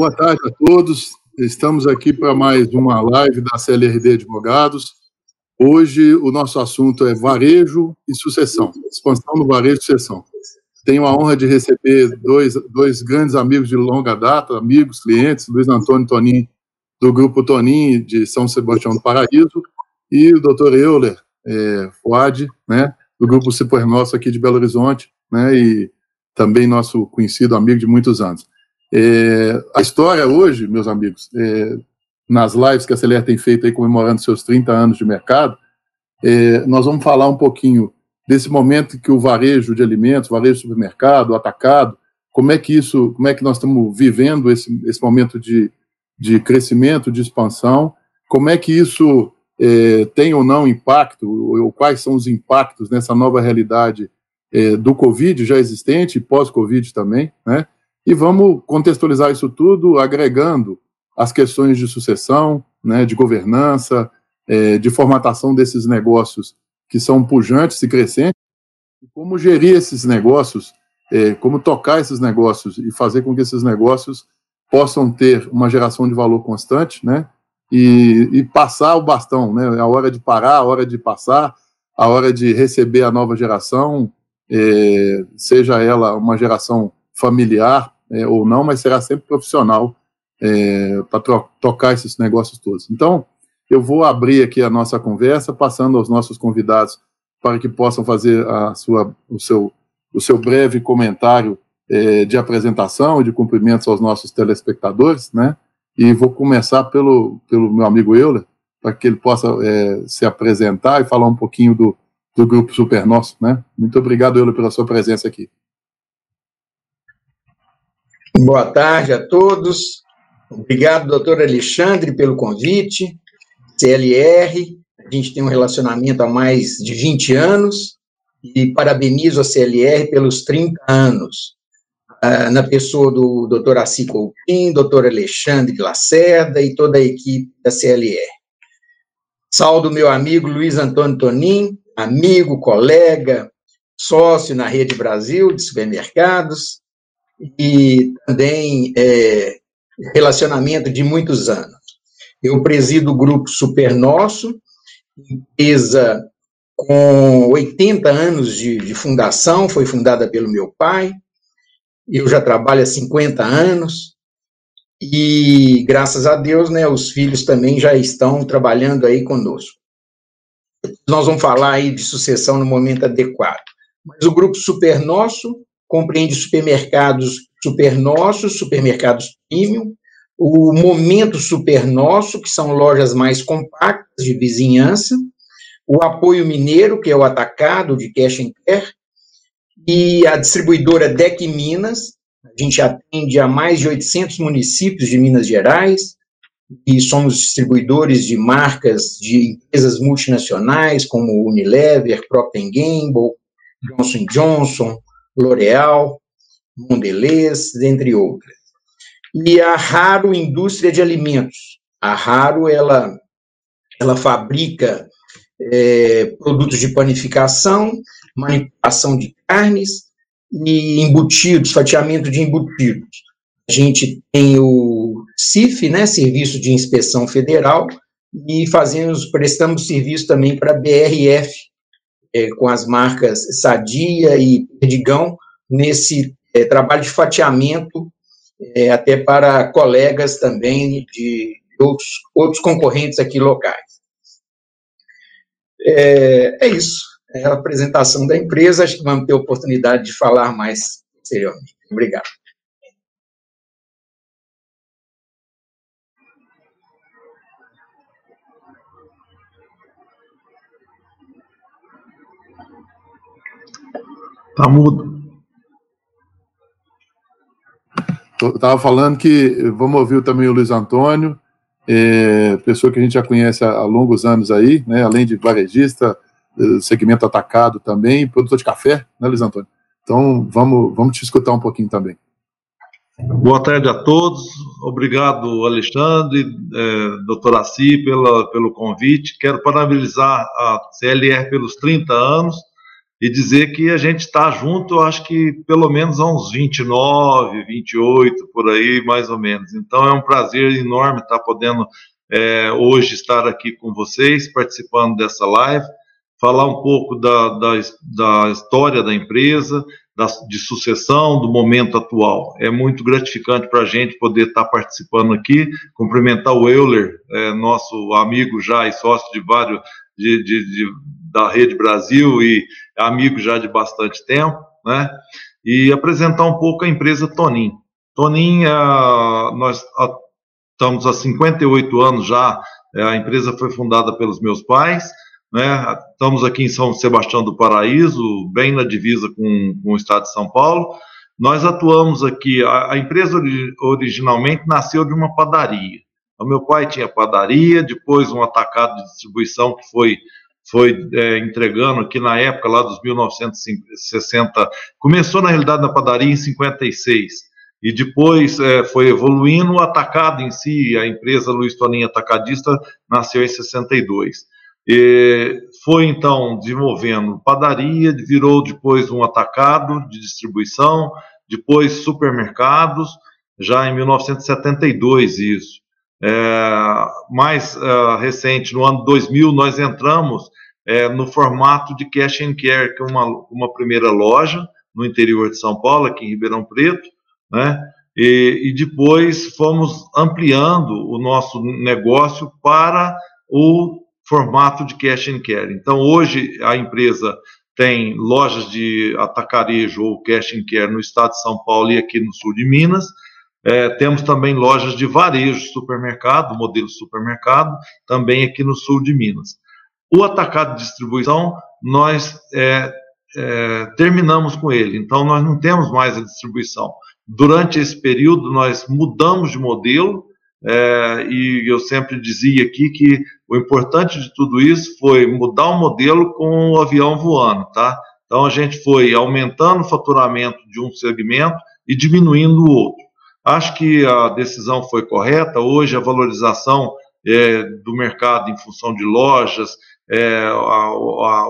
Boa tarde a todos. Estamos aqui para mais uma live da CLRD Advogados. Hoje o nosso assunto é varejo e sucessão, expansão do varejo e sucessão. Tenho a honra de receber dois, dois grandes amigos de longa data, amigos, clientes, Luiz Antônio Tonin, do Grupo Tonin, de São Sebastião do Paraíso, e o doutor Euler é, Fuad, né, do Grupo Super Nosso aqui de Belo Horizonte, né, e também nosso conhecido amigo de muitos anos. É, a história hoje, meus amigos, é, nas lives que a Celer tem feito aí comemorando seus 30 anos de mercado, é, nós vamos falar um pouquinho desse momento que o varejo de alimentos, varejo de supermercado, atacado, como é que isso, como é que nós estamos vivendo esse, esse momento de, de crescimento, de expansão, como é que isso é, tem ou não impacto, ou quais são os impactos nessa nova realidade é, do Covid já existente e pós-Covid também, né? E vamos contextualizar isso tudo agregando as questões de sucessão, né, de governança, é, de formatação desses negócios que são pujantes e crescentes, e como gerir esses negócios, é, como tocar esses negócios e fazer com que esses negócios possam ter uma geração de valor constante, né, e, e passar o bastão, né, a hora de parar, a hora de passar, a hora de receber a nova geração, é, seja ela uma geração familiar é, ou não, mas será sempre profissional é, para tocar esses negócios todos. Então, eu vou abrir aqui a nossa conversa, passando aos nossos convidados para que possam fazer a sua, o, seu, o seu breve comentário é, de apresentação e de cumprimentos aos nossos telespectadores, né? E vou começar pelo, pelo meu amigo Euler, para que ele possa é, se apresentar e falar um pouquinho do, do Grupo Super Nosso, né? Muito obrigado, Euler, pela sua presença aqui. Boa tarde a todos. Obrigado, doutor Alexandre, pelo convite. CLR, a gente tem um relacionamento há mais de 20 anos e parabenizo a CLR pelos 30 anos. Ah, na pessoa do doutor Assi Coutinho, doutor Alexandre Lacerda e toda a equipe da CLR. Saldo meu amigo Luiz Antônio Tonin, amigo, colega, sócio na Rede Brasil de supermercados, e também é, relacionamento de muitos anos. Eu presido o grupo Super Nosso, empresa com 80 anos de, de, fundação, foi fundada pelo meu pai. Eu já trabalho há 50 anos e, graças a Deus, né, os filhos também já estão trabalhando aí conosco. Nós vamos falar aí de sucessão no momento adequado. Mas o grupo Super Nosso compreende supermercados super nossos, supermercados premium, o Momento Super Nosso, que são lojas mais compactas de vizinhança, o Apoio Mineiro, que é o atacado de cash and care, e a distribuidora DEC Minas, a gente atende a mais de 800 municípios de Minas Gerais, e somos distribuidores de marcas de empresas multinacionais como Unilever, Procter Gamble, Johnson Johnson, L'Oréal, Mondelez, dentre outras. E a Raro Indústria de Alimentos. A Raro, ela, ela fabrica é, produtos de panificação, manipulação de carnes e embutidos, fatiamento de embutidos. A gente tem o CIF, né, Serviço de Inspeção Federal, e fazemos, prestamos serviço também para a BRF, é, com as marcas Sadia e Perdigão, nesse é, trabalho de fatiamento, é, até para colegas também de outros, outros concorrentes aqui locais. É, é isso, é a apresentação da empresa, acho que vamos ter oportunidade de falar mais posteriormente. Obrigado. Tá mudo. Estava falando que vamos ouvir também o Luiz Antônio, é, pessoa que a gente já conhece há, há longos anos aí, né, além de varejista, é, segmento atacado também, produtor de café, né, Luiz Antônio? Então, vamos, vamos te escutar um pouquinho também. Boa tarde a todos. Obrigado, Alexandre, é, doutor Assi, pela, pelo convite. Quero parabenizar a CLR pelos 30 anos e dizer que a gente está junto, acho que pelo menos há uns 29, 28, por aí, mais ou menos. Então é um prazer enorme estar podendo é, hoje estar aqui com vocês, participando dessa live, falar um pouco da, da, da história da empresa, da, de sucessão, do momento atual. É muito gratificante para a gente poder estar participando aqui, cumprimentar o Euler, é, nosso amigo já e sócio de vários, de, de, de da Rede Brasil e amigo já de bastante tempo, né? E apresentar um pouco a empresa Tonin. Tonin, é, nós estamos há 58 anos já, é, a empresa foi fundada pelos meus pais, né? Estamos aqui em São Sebastião do Paraíso, bem na divisa com, com o estado de São Paulo. Nós atuamos aqui, a, a empresa originalmente nasceu de uma padaria. O meu pai tinha padaria, depois um atacado de distribuição que foi foi é, entregando aqui na época lá dos 1960, começou na realidade na padaria em 56 e depois é, foi evoluindo o atacado em si, a empresa Luiz Toninho Atacadista nasceu em 62. E foi então desenvolvendo padaria, virou depois um atacado de distribuição, depois supermercados, já em 1972 isso. É, mais uh, recente, no ano 2000, nós entramos é, no formato de cash and care, que é uma, uma primeira loja no interior de São Paulo, aqui em Ribeirão Preto, né? E, e depois fomos ampliando o nosso negócio para o formato de cash and care. Então, hoje a empresa tem lojas de atacarejo ou cash and care no estado de São Paulo e aqui no sul de Minas, é, temos também lojas de varejo, supermercado, modelo supermercado, também aqui no sul de Minas. O atacado de distribuição, nós é, é, terminamos com ele, então nós não temos mais a distribuição. Durante esse período, nós mudamos de modelo, é, e eu sempre dizia aqui que o importante de tudo isso foi mudar o modelo com o avião voando, tá? Então a gente foi aumentando o faturamento de um segmento e diminuindo o outro. Acho que a decisão foi correta. Hoje, a valorização é, do mercado em função de lojas, é,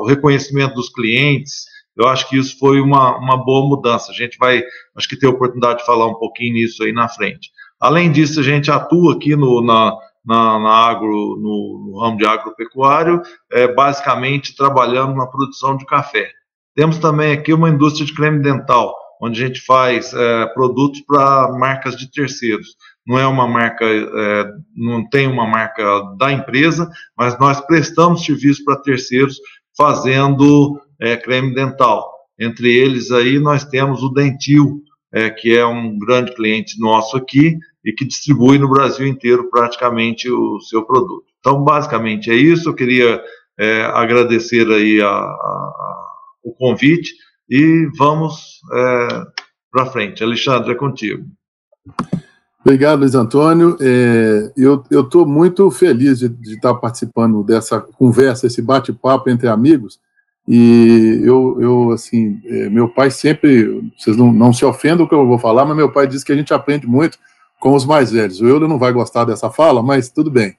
reconhecimento dos clientes, eu acho que isso foi uma, uma boa mudança. A gente vai, acho que ter a oportunidade de falar um pouquinho nisso aí na frente. Além disso, a gente atua aqui no, na, na, na agro, no, no, ramo de agropecuário, é, basicamente trabalhando na produção de café. Temos também aqui uma indústria de creme dental, onde a gente faz é, produtos para marcas de terceiros. Não é uma marca, é, não tem uma marca da empresa, mas nós prestamos serviço para terceiros fazendo é, creme dental. Entre eles aí nós temos o Dentil, é, que é um grande cliente nosso aqui e que distribui no Brasil inteiro praticamente o seu produto. Então, basicamente é isso. Eu queria é, agradecer aí a, a, o convite e vamos é, para frente. Alexandre, é contigo. Obrigado, Luiz Antônio. É, eu estou muito feliz de, estar participando dessa conversa, esse bate-papo entre amigos. E eu, eu assim, é, meu pai sempre, vocês não, não se ofendam o que eu vou falar, mas meu pai diz que a gente aprende muito com os mais velhos. O Euler não vai gostar dessa fala, mas tudo bem.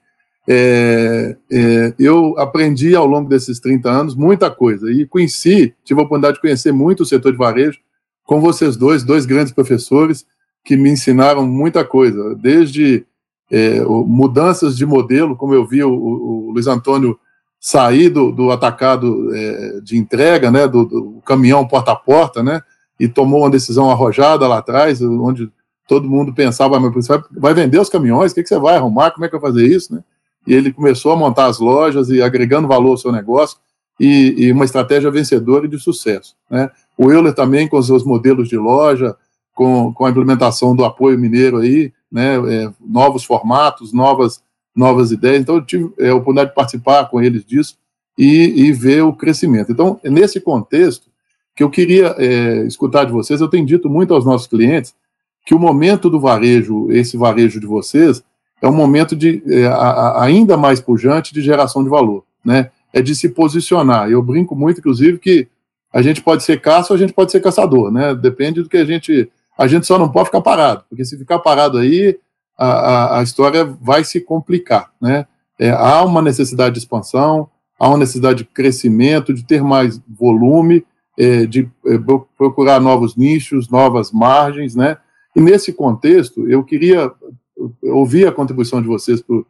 É, é, eu aprendi ao longo desses 30 anos muita coisa e conheci, tive a oportunidade de conhecer muito o setor de varejo com vocês dois, dois grandes professores que me ensinaram muita coisa, desde é, mudanças de modelo, como eu vi o, o Luiz Antônio sair do, do atacado é, de entrega, né, do, do, caminhão porta a porta, né, e tomou uma decisão arrojada lá atrás, onde todo mundo pensava, mas você vai, vai vender os caminhões, o que, que você vai arrumar, como é que vai fazer isso, né? e ele começou a montar as lojas e agregando valor ao seu negócio e, e uma estratégia vencedora e de sucesso. Né? O Euler também com os seus modelos de loja, com, com a implementação do apoio mineiro aí, né, é, novos formatos, novas, novas ideias. Então, eu tive é, a oportunidade de participar com eles disso e, e ver o crescimento. Então, é nesse contexto que eu queria é, escutar de vocês, eu tenho dito muito aos nossos clientes que o momento do varejo, esse varejo de vocês, é um momento de é, a, ainda mais pujante de geração de valor, né? É de se posicionar. Eu brinco muito, inclusive, que a gente pode ser caça ou a gente pode ser caçador, né? Depende do que a gente. A gente só não pode ficar parado, porque se ficar parado aí, a, a, a história vai se complicar, né? É, há uma necessidade de expansão, há uma necessidade de crescimento, de ter mais volume, é, de é, procurar novos nichos, novas margens, né? E nesse contexto, eu queria ouvir a contribuição de vocês para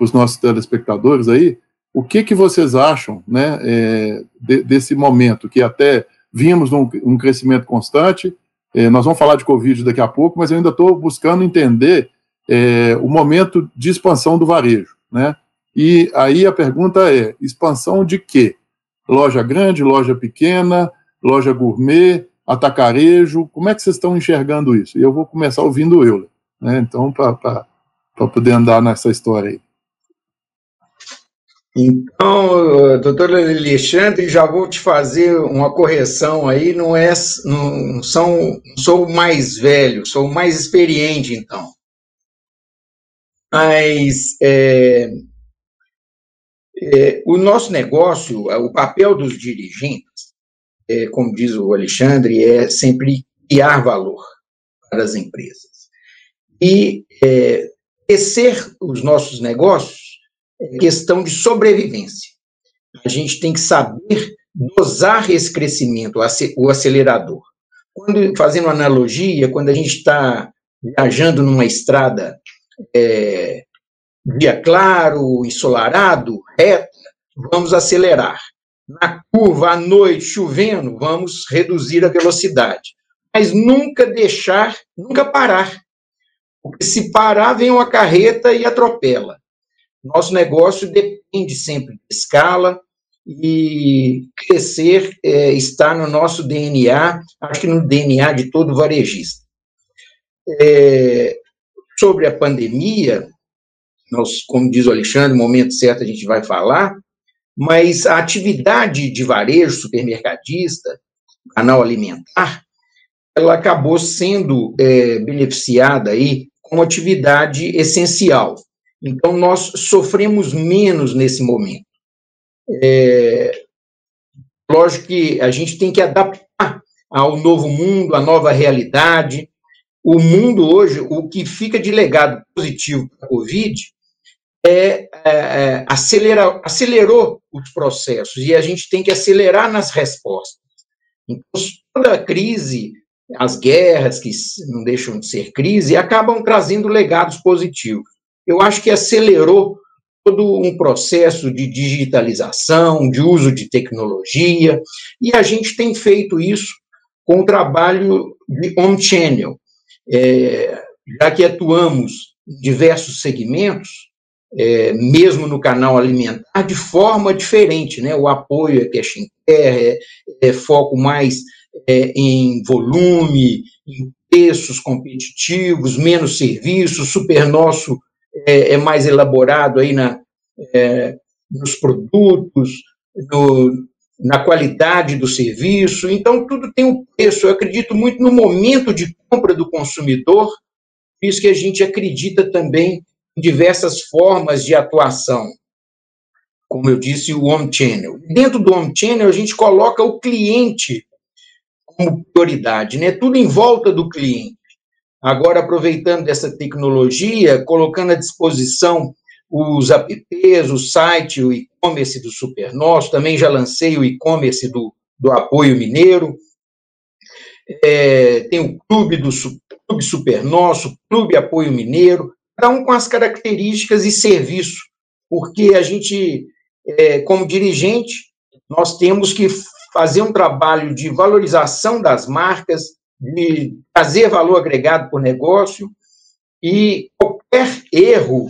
os nossos telespectadores aí, o que, que vocês acham né, é, de, desse momento, que até vimos um, um crescimento constante, é, nós vamos falar de Covid daqui a pouco, mas eu ainda estou buscando entender é, o momento de expansão do varejo, né? E aí a pergunta é: expansão de quê? Loja grande, loja pequena, loja gourmet, atacarejo? Como é que vocês estão enxergando isso? E eu vou começar ouvindo o Euler, né? Então, para poder andar nessa história aí. Então, doutor Alexandre, já vou te fazer uma correção aí, não é, não são, sou mais velho, sou mais experiente, então. Mas é, é, o nosso negócio, o papel dos dirigentes, é, como diz o Alexandre, é sempre criar valor para as empresas. E é, crescer os nossos negócios questão de sobrevivência. A gente tem que saber dosar esse crescimento, o acelerador. Quando, fazendo analogia, quando a gente está viajando numa estrada é, dia claro, ensolarado, reta, vamos acelerar. Na curva, à noite, chovendo, vamos reduzir a velocidade. Mas nunca deixar, nunca parar. Porque se parar, vem uma carreta e atropela. Nosso negócio depende sempre de escala e crescer é, está no nosso DNA, acho que no DNA de todo varejista. É, sobre a pandemia, nós, como diz o Alexandre, no momento certo a gente vai falar, mas a atividade de varejo supermercadista, canal alimentar, ela acabou sendo é, beneficiada aí como atividade essencial. Então, nós sofremos menos nesse momento. É, lógico que a gente tem que adaptar ao novo mundo, à nova realidade. O mundo hoje, o que fica de legado positivo para a Covid é, é, é acelera, acelerou os processos e a gente tem que acelerar nas respostas. Então, toda a crise, as guerras que não deixam de ser crise, acabam trazendo legados positivos. Eu acho que acelerou todo um processo de digitalização, de uso de tecnologia, e a gente tem feito isso com o trabalho de on-channel. É, já que atuamos em diversos segmentos, é, mesmo no canal alimentar, de forma diferente. Né? O apoio é cash care, é, é foco mais é, em volume, em preços competitivos, menos serviços, super nosso é, é mais elaborado aí na, é, nos produtos, no, na qualidade do serviço. Então, tudo tem um preço. Eu acredito muito no momento de compra do consumidor, por isso que a gente acredita também diversas formas de atuação. Como eu disse, o Omnichannel. Dentro do Omnichannel, a gente coloca o cliente como prioridade, né? tudo em volta do cliente. Agora, aproveitando dessa tecnologia, colocando à disposição os apps, o site, o e-commerce do Supernosso, também já lancei o e-commerce do, do Apoio Mineiro, é, tem o Clube do Clube Supernosso, Clube Apoio Mineiro, cada um com as características e serviço, porque a gente, é, como dirigente, nós temos que fazer um trabalho de valorização das marcas, de trazer valor agregado o negócio, e qualquer erro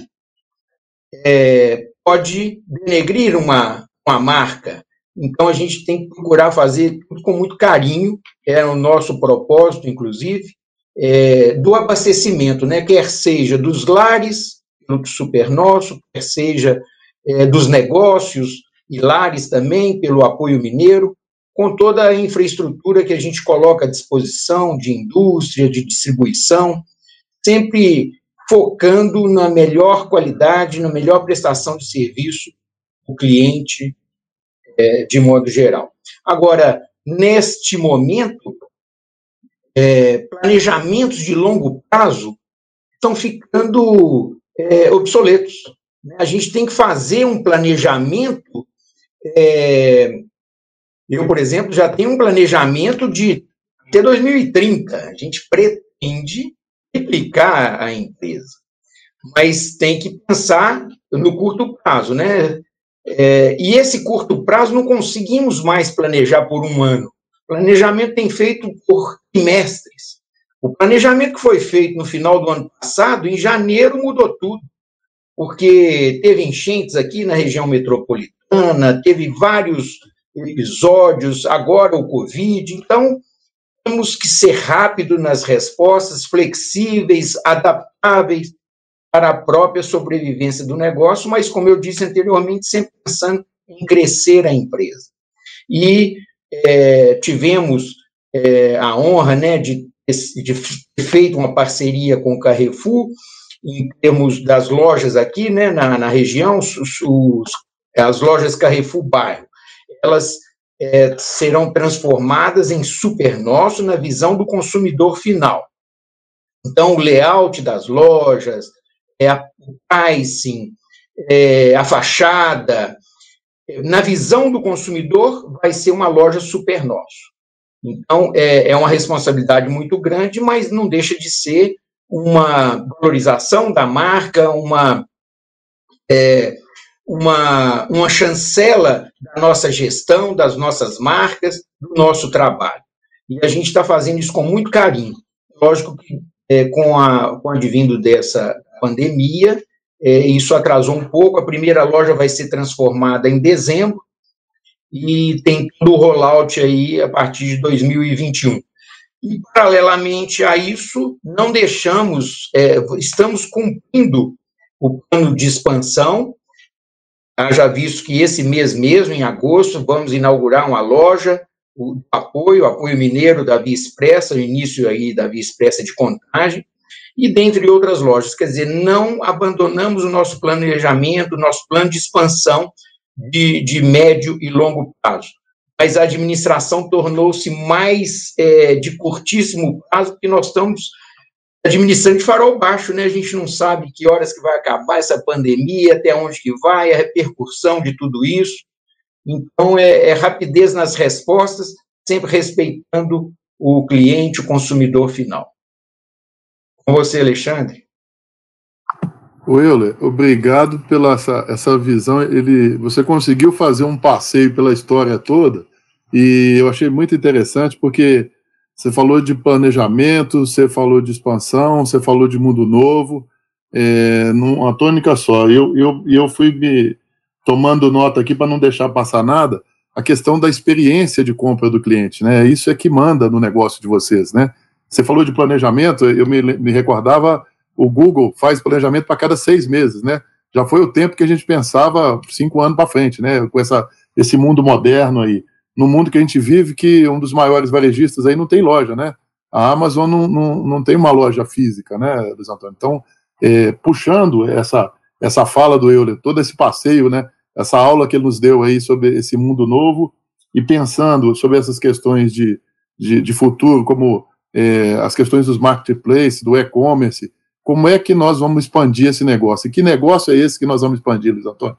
é, pode denegrir uma, uma marca. Então, a gente tem que procurar fazer tudo com muito carinho, é o nosso propósito, inclusive, é, do abastecimento, né? quer seja dos lares, no Super Nosso, quer seja é, dos negócios e lares também, pelo apoio mineiro, com toda a infraestrutura que a gente coloca à disposição de indústria, de distribuição, sempre focando na melhor qualidade, na melhor prestação de serviço do cliente, é, de modo geral. Agora, neste momento, é, planejamentos de longo prazo estão ficando é, obsoletos. Né? A gente tem que fazer um planejamento é, Eu, por exemplo, já tenho um planejamento de até 2030. A gente pretende replicar a empresa, mas tem que pensar no curto prazo, né? É, e esse curto prazo não conseguimos mais planejar por um ano. O planejamento tem feito por trimestres. O planejamento que foi feito no final do ano passado, em janeiro, mudou tudo, porque teve enchentes aqui na região metropolitana, teve vários episódios, agora o Covid. Então, temos que ser rápido nas respostas, flexíveis, adaptáveis para a própria sobrevivência do negócio, mas, como eu disse anteriormente, sempre pensando em crescer a empresa. E é, tivemos é, a honra né, de, de ter feito uma parceria com o Carrefour, em termos das lojas aqui né, na, na região, os, os, as lojas Carrefour Bairro, elas é, serão transformadas em super nosso na visão do consumidor final. Então, o layout das lojas, é, a, pricing, é, a fachada, na visão do consumidor, vai ser uma loja super nosso. Então, é, é uma responsabilidade muito grande, mas não deixa de ser uma valorização da marca, uma, é, uma, uma chancela da nossa gestão, das nossas marcas, do nosso trabalho. E a gente está fazendo isso com muito carinho. Lógico que é, com, a, com o advindo dessa pandemia, é, isso atrasou um pouco. A primeira loja vai ser transformada em dezembro e tem todo o rollout aí a partir de 2021. E, paralelamente a isso, não deixamos, é, estamos cumprindo o plano de expansão. Já visto que esse mês mesmo, em agosto, vamos inaugurar uma loja, o apoio, apoio mineiro da Via Expressa, o início aí da Via Expressa de Contagem, e dentre outras lojas. Quer dizer, não abandonamos o nosso planejamento, o nosso plano de expansão de, de médio e longo prazo. Mas a administração tornou-se mais é, de curtíssimo prazo, porque nós estamos administrando de farol baixo, né? A gente não sabe que horas que vai acabar essa pandemia, até onde que vai, a repercussão de tudo isso. Então, é, é rapidez nas respostas, sempre respeitando o cliente, o consumidor final. Com você, Alexandre. Euler, obrigado pela essa, essa visão. Ele, você conseguiu fazer um passeio pela história toda e eu achei muito interessante porque você falou de planejamento, você falou de expansão, você falou de mundo novo, é, numa tônica só. Eu, eu, eu fui me tomando nota aqui para não deixar passar nada. A questão da experiência de compra do cliente, né? Isso é que manda no negócio de vocês, né? Você falou de planejamento, eu me, me recordava, o Google faz planejamento para cada seis meses, né? Já foi o tempo que a gente pensava cinco anos para frente, né? Com essa, esse mundo moderno aí. No mundo que a gente vive, que um dos maiores varejistas aí não tem loja, né? A Amazon não, não, não tem uma loja física, né, Luiz Antônio? Então, é, puxando essa, essa fala do Euler, todo esse passeio, né? Essa aula que ele nos deu aí sobre esse mundo novo e pensando sobre essas questões de, de, de futuro, como é, as questões dos marketplaces, do e-commerce, como é que nós vamos expandir esse negócio? E que negócio é esse que nós vamos expandir, Luiz Antônio?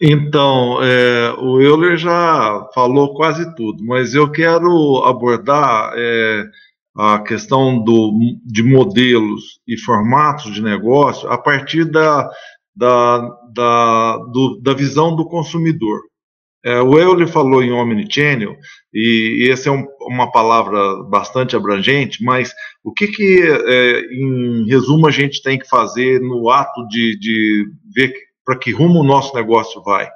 Então, é, o Euler já falou quase tudo, mas eu quero abordar é, a questão do, de modelos e formatos de negócio a partir da, da, da, do, da visão do consumidor. É, o Euler falou em omnichannel, e, e essa é um, uma palavra bastante abrangente, mas o que, que é, em resumo, a gente tem que fazer no ato de, de ver para que rumo o nosso negócio vai?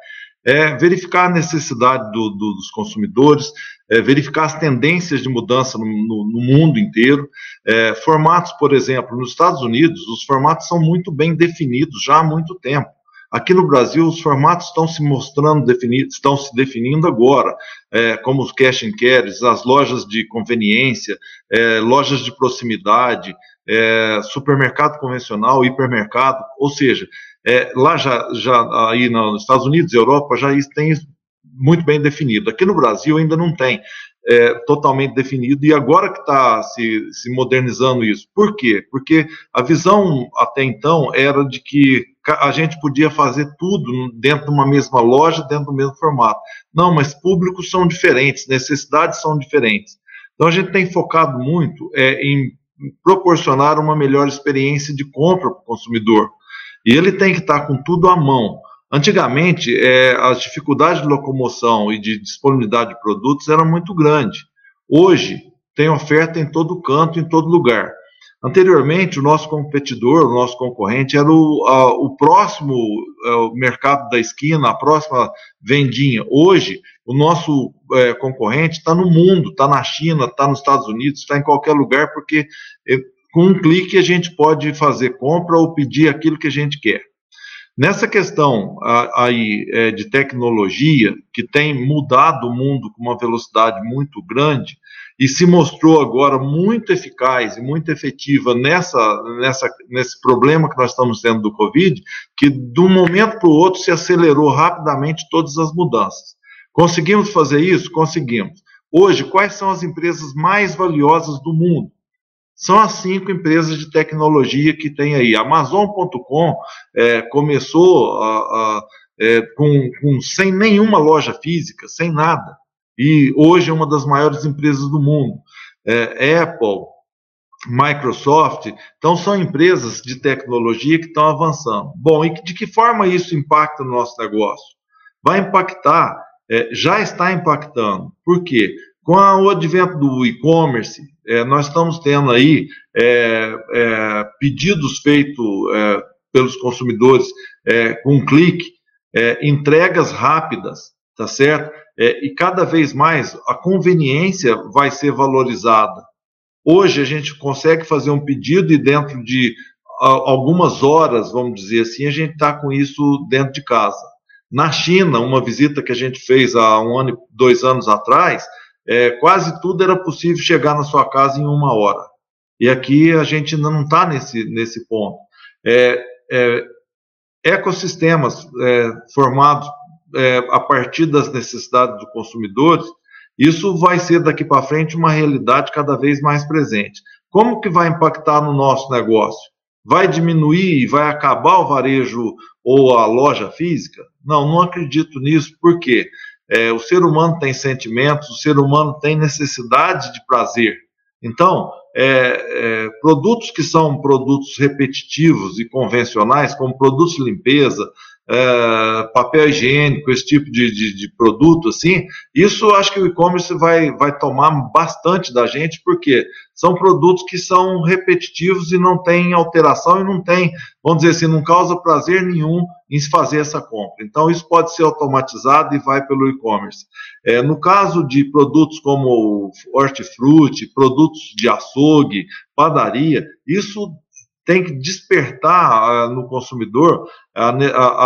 É verificar a necessidade do, do, dos consumidores, é verificar as tendências de mudança no, no, no mundo inteiro. É, formatos, por exemplo, nos Estados Unidos, os formatos são muito bem definidos já há muito tempo. Aqui no Brasil, os formatos estão se mostrando definidos, estão se definindo agora, é, como os cash and carries, as lojas de conveniência, é, lojas de proximidade, é, supermercado convencional, hipermercado, ou seja, é, lá já, já aí nos Estados Unidos, Europa, já tem muito bem definido. Aqui no Brasil ainda não tem é, totalmente definido e agora que está se, se modernizando isso. Por quê? Porque a visão até então era de que a gente podia fazer tudo dentro de uma mesma loja, dentro do mesmo formato. Não, mas públicos são diferentes, necessidades são diferentes. Então a gente tem focado muito é, em proporcionar uma melhor experiência de compra para o consumidor. E ele tem que estar com tudo à mão. Antigamente, é, as dificuldades de locomoção e de disponibilidade de produtos eram muito grandes. Hoje, tem oferta em todo canto, em todo lugar. Anteriormente, o nosso competidor, o nosso concorrente, era o, a, o próximo a, é, o mercado da esquina, a próxima vendinha. Hoje, o nosso é, concorrente está no mundo, está na China, está nos Estados Unidos, está em qualquer lugar, porque é, com um clique a gente pode fazer compra ou pedir aquilo que a gente quer. Nessa questão aí é, de tecnologia, que tem mudado o mundo com uma velocidade muito grande, e se mostrou agora muito eficaz e muito efetiva nessa, nessa, nesse problema que nós estamos tendo do Covid, que de um momento para o outro se acelerou rapidamente todas as mudanças. Conseguimos fazer isso? Conseguimos. Hoje, quais são as empresas mais valiosas do mundo? São as cinco empresas de tecnologia que tem aí. Amazon.com é, começou a, a, é, com, com, sem nenhuma loja física, sem nada e hoje é uma das maiores empresas do mundo. É, Apple, Microsoft, então são empresas de tecnologia que estão avançando. Bom, e de que forma isso impacta no nosso negócio? Vai impactar, é, já está impactando. Por quê? Com o advento do e-commerce, é, nós estamos tendo aí é, é pedidos feitos é, pelos consumidores com um clique, entregas rápidas, tá certo? E cada vez mais a conveniência vai ser valorizada. Hoje a gente consegue fazer um pedido e dentro de algumas horas, vamos dizer assim, a gente está com isso dentro de casa. Na China, uma visita que a gente fez há um ano, dois anos atrás, é, quase tudo era possível chegar na sua casa em uma hora. E aqui a gente ainda não está nesse, nesse ponto. É, é, ecossistemas é, formados é, a partir das necessidades do consumidor, isso vai ser daqui para frente uma realidade cada vez mais presente. Como que vai impactar no nosso negócio? Vai diminuir e vai acabar o varejo ou a loja física? Não, não acredito nisso, porque é, o ser humano tem sentimentos, o ser humano tem necessidade de prazer. Então, é, é, produtos que são produtos repetitivos e convencionais, como produtos de limpeza, é, papel higiênico, esse tipo de, de, de, produto, assim, isso acho que o e-commerce vai, vai tomar bastante da gente, porque são produtos que são repetitivos e não tem alteração e não tem, vamos dizer assim, não causa prazer nenhum em se fazer essa compra. Então, isso pode ser automatizado e vai pelo e-commerce. É, no caso de produtos como hortifruti, produtos de açougue, padaria, isso tem que despertar uh, no consumidor a,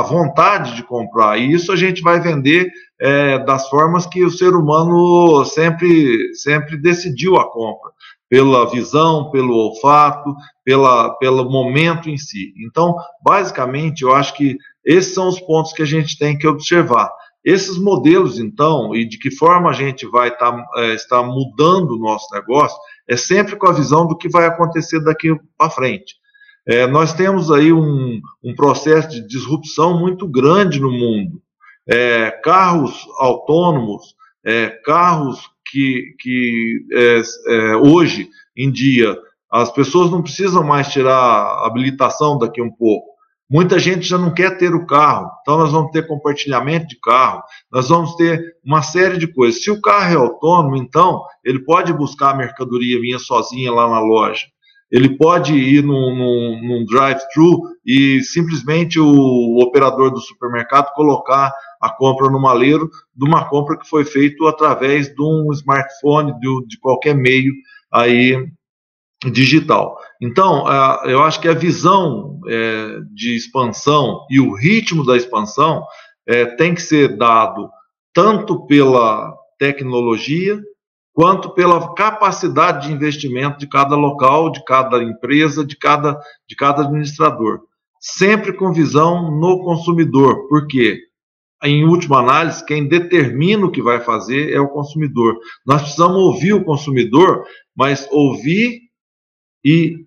a, vontade de comprar. E isso a gente vai vender é, das formas que o ser humano sempre, sempre decidiu a compra, pela visão, pelo olfato, pela, pelo momento em si. Então, basicamente, eu acho que esses são os pontos que a gente tem que observar. Esses modelos, então, e de que forma a gente vai tá, é, estar mudando o nosso negócio, é sempre com a visão do que vai acontecer daqui para frente. É, nós temos aí um, um, processo de disrupção muito grande no mundo. É, carros autônomos, é, carros que, que é, é, hoje em dia as pessoas não precisam mais tirar a habilitação daqui um pouco. Muita gente já não quer ter o carro, então nós vamos ter compartilhamento de carro, nós vamos ter uma série de coisas. Se o carro é autônomo, então ele pode buscar a mercadoria minha sozinha lá na loja. Ele pode ir num, num, num drive-thru e simplesmente o operador do supermercado colocar a compra no maleiro de uma compra que foi feita através de um smartphone, de, de qualquer meio aí digital. Então, eu acho que a visão é, de expansão e o ritmo da expansão é, tem que ser dado tanto pela tecnologia quanto pela capacidade de investimento de cada local, de cada empresa, de cada, de cada administrador. Sempre com visão no consumidor, porque, em última análise, quem determina o que vai fazer é o consumidor. Nós precisamos ouvir o consumidor, mas ouvir e,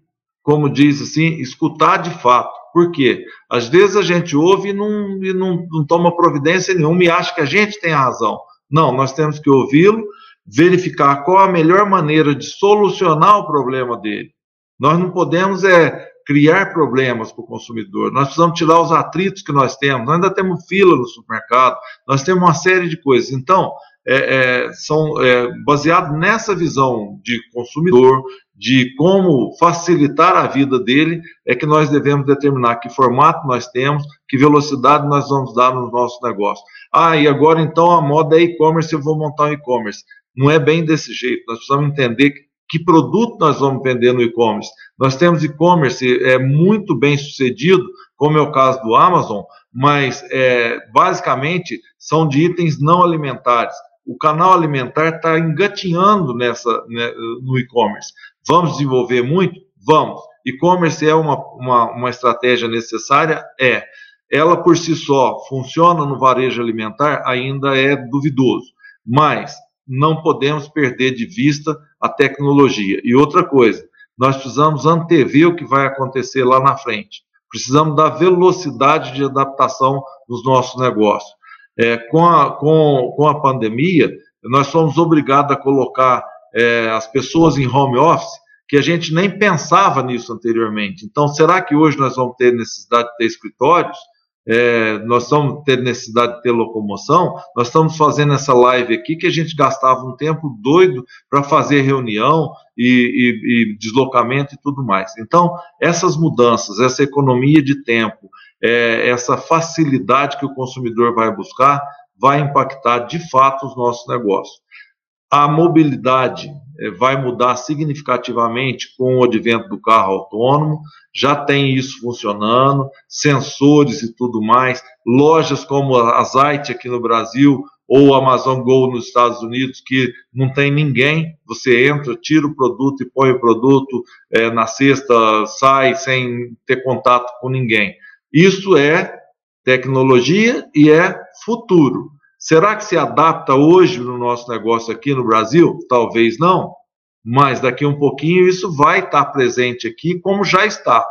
como diz assim, escutar de fato, Por quê? Às vezes a gente ouve e não, e não, não toma providência nenhuma e acha que a gente tem a razão. Não, nós temos que ouvi-lo, verificar qual a melhor maneira de solucionar o problema dele. Nós não podemos é criar problemas para o consumidor. Nós precisamos tirar os atritos que nós temos. Nós ainda temos fila no supermercado, nós temos uma série de coisas. Então, é, é, são é, baseado nessa visão de consumidor, de como facilitar a vida dele, é que nós devemos determinar que formato nós temos, que velocidade nós vamos dar no nosso negócio. Ah, e agora então a moda é e-commerce, eu vou montar um e-commerce. Não é bem desse jeito. Nós precisamos entender que produto nós vamos vender no e-commerce. Nós temos e-commerce é, muito bem sucedido, como é o caso do Amazon, mas é, basicamente são de itens não alimentares. O canal alimentar está engatinhando nessa, né, no e-commerce. Vamos desenvolver muito? Vamos. E-commerce é uma, uma, uma estratégia necessária? É. Ela por si só funciona no varejo alimentar? Ainda é duvidoso. Mas não podemos perder de vista a tecnologia. E outra coisa, nós precisamos antever o que vai acontecer lá na frente. Precisamos da velocidade de adaptação dos nossos negócios. É, com, a, com, com a pandemia, nós fomos obrigados a colocar é, as pessoas em home office, que a gente nem pensava nisso anteriormente. Então, será que hoje nós vamos ter necessidade de ter escritórios? É, nós estamos tendo necessidade de ter locomoção, nós estamos fazendo essa live aqui que a gente gastava um tempo doido para fazer reunião e, e, e, deslocamento e tudo mais. Então, essas mudanças, essa economia de tempo, é, essa facilidade que o consumidor vai buscar, vai impactar de fato os nossos negócios. A mobilidade eh, vai mudar significativamente com o advento do carro autônomo, já tem isso funcionando, sensores e tudo mais, lojas como a Zite aqui no Brasil ou a Amazon Go nos Estados Unidos, que não tem ninguém, você entra, tira o produto e põe o produto é, na cesta, sai sem ter contato com ninguém. Isso é tecnologia e é futuro. Será que se adapta hoje no nosso negócio aqui no Brasil? Talvez não, mas daqui um pouquinho isso vai estar presente aqui, como já está.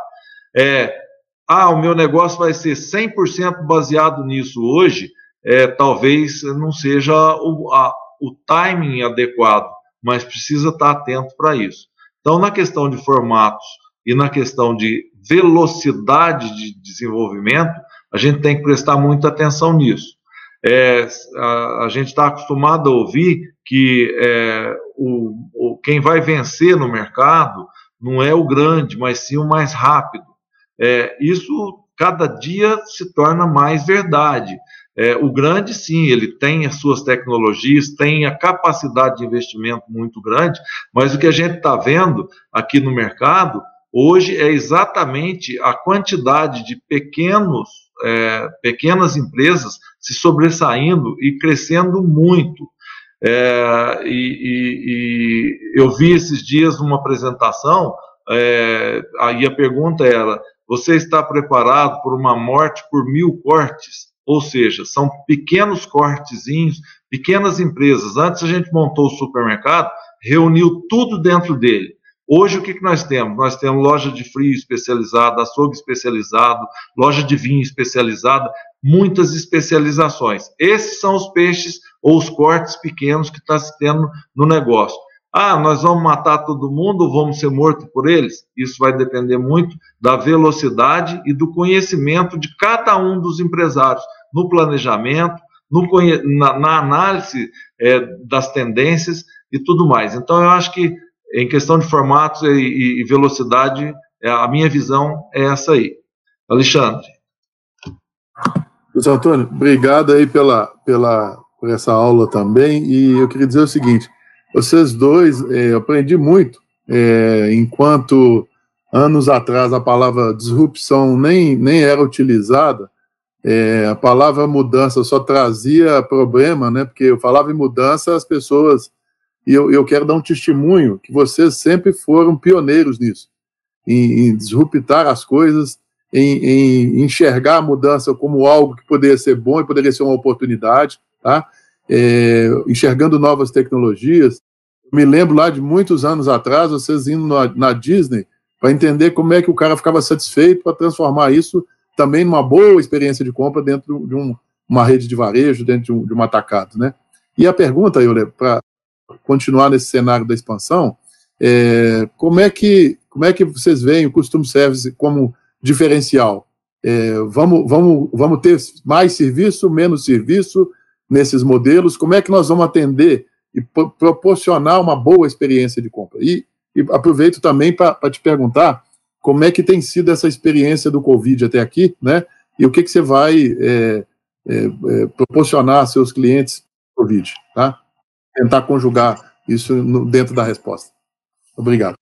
É, ah, o meu negócio vai ser 100% baseado nisso hoje, é, talvez não seja o, a, o timing adequado, mas precisa estar atento para isso. Então, na questão de formatos e na questão de velocidade de desenvolvimento, a gente tem que prestar muita atenção nisso. É, a, a, gente está acostumado a ouvir que é, o, o, quem vai vencer no mercado não é o grande, mas sim o mais rápido. É, isso cada dia se torna mais verdade. É, o grande, sim, ele tem as suas tecnologias, tem a capacidade de investimento muito grande, mas o que a gente está vendo aqui no mercado hoje é exatamente a quantidade de pequenos, é, pequenas empresas se sobressaindo e crescendo muito. É, e, e, e, eu vi esses dias uma apresentação, é, aí a pergunta era: você está preparado por uma morte por mil cortes? Ou seja, são pequenos cortezinhos, pequenas empresas. Antes a gente montou o supermercado, reuniu tudo dentro dele. Hoje, o que, que nós temos? Nós temos loja de frio especializada, açougue especializado, loja de vinho especializada, muitas especializações. Esses são os peixes ou os cortes pequenos que está se tendo no negócio. Ah, nós vamos matar todo mundo ou vamos ser mortos por eles? Isso vai depender muito da velocidade e do conhecimento de cada um dos empresários no planejamento, no, na, na, análise é, das tendências e tudo mais. Então, eu acho que em questão de formatos e, e velocidade, é, a minha visão é essa aí. Alexandre. José Antônio, obrigado aí pela, pela, por essa aula também. E eu queria dizer o seguinte: vocês dois, é, eu aprendi muito, é, enquanto anos atrás a palavra disrupção nem, nem era utilizada, é, a palavra mudança só trazia problema, né? Porque eu falava em mudança, as pessoas e eu, eu quero dar um testemunho que vocês sempre foram pioneiros nisso, em, em disruptar as coisas, em, em, enxergar a mudança como algo que poderia ser bom e poderia ser uma oportunidade, tá? É, enxergando novas tecnologias. Me lembro lá de muitos anos atrás, vocês indo na, na Disney, para entender como é que o cara ficava satisfeito para transformar isso também numa boa experiência de compra dentro de um, uma rede de varejo, dentro de um, de um atacado, né? E a pergunta, Euler, para continuar nesse cenário da expansão, é, como é que como é que vocês veem o Custom Service como diferencial? É, vamos, vamos, vamos ter mais serviço, menos serviço nesses modelos? Como é que nós vamos atender e proporcionar uma boa experiência de compra? E, e aproveito também para te perguntar como é que tem sido essa experiência do Covid até aqui, né? E o que, que você vai é, é, é proporcionar a seus clientes Covid, tá? Tentar conjugar isso no, dentro da resposta. Obrigado.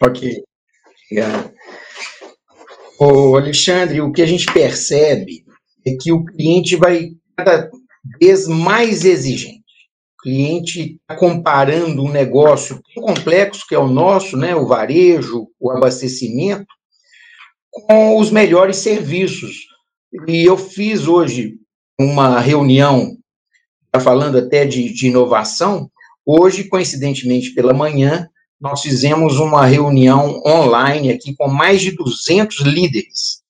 Ok. Obrigado. Ô, Alexandre, o que a gente percebe é que o cliente vai cada vez mais exigente. O cliente está comparando um negócio complexo que é o nosso, né, o varejo, o abastecimento, com os melhores serviços. E eu fiz hoje uma reunião, tá falando até de, de inovação, hoje, coincidentemente pela manhã, nós fizemos uma reunião online aqui com mais de 200 líderes,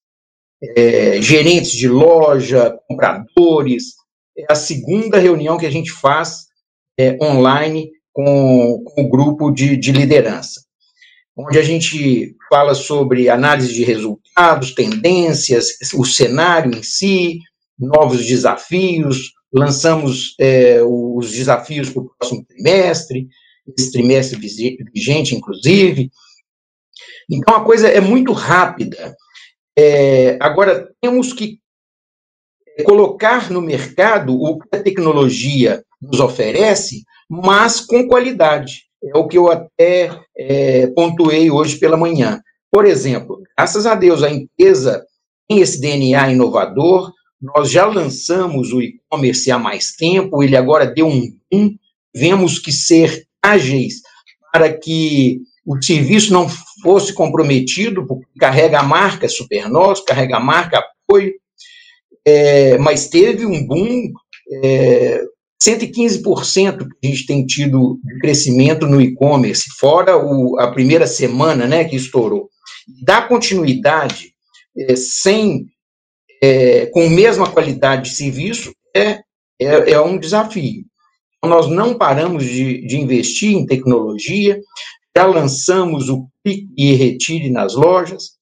é, gerentes de loja, compradores. É a segunda reunião que a gente faz é, online com, com, o grupo de, de liderança, onde a gente fala sobre análise de resultados, tendências, o cenário em si, novos desafios, lançamos é, os desafios para o próximo trimestre, esse trimestre vigente, inclusive. Então, a coisa é muito rápida. É, agora, temos que colocar no mercado o que a tecnologia nos oferece, mas com qualidade. É o que eu até é, pontuei hoje pela manhã. Por exemplo, graças a Deus, a empresa tem esse DNA inovador, nós já lançamos o e-commerce há mais tempo, ele agora deu um boom, vemos que ser ágeis para que o serviço não fosse comprometido, porque carrega a marca Supernós, carrega a marca apoio, é, mas teve um boom, é, 115% que a gente tem tido de crescimento no e-commerce, fora o, a primeira semana né, que estourou. Dar continuidade é, sem, é, com mesma qualidade de serviço é, é, é um desafio nós não paramos de, de investir em tecnologia, já lançamos o Clique e Retire nas lojas,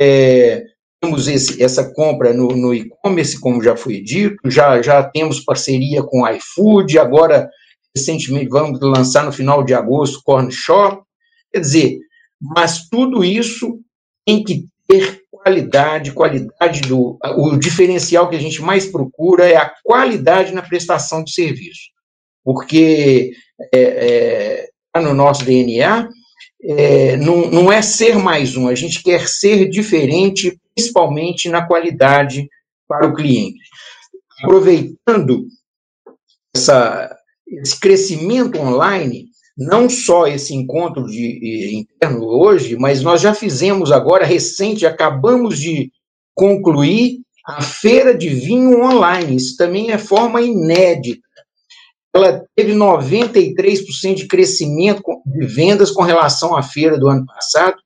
é, temos esse, essa compra no, no e-commerce, como já foi dito, já, já temos parceria com iFood, agora, recentemente, vamos lançar no final de agosto Corn Shop, quer dizer, mas tudo isso tem que ter qualidade, qualidade do... O diferencial que a gente mais procura é a qualidade na prestação de serviço porque é, é, tá no nosso DNA, é, não, não é ser mais um, a gente quer ser diferente, principalmente na qualidade para o cliente. Aproveitando essa, esse crescimento online, não só esse encontro de, interno hoje, mas nós já fizemos agora, recente, acabamos de concluir a feira de vinho online. Isso também é forma inédita ela teve 93% de crescimento de vendas com relação à feira do ano passado,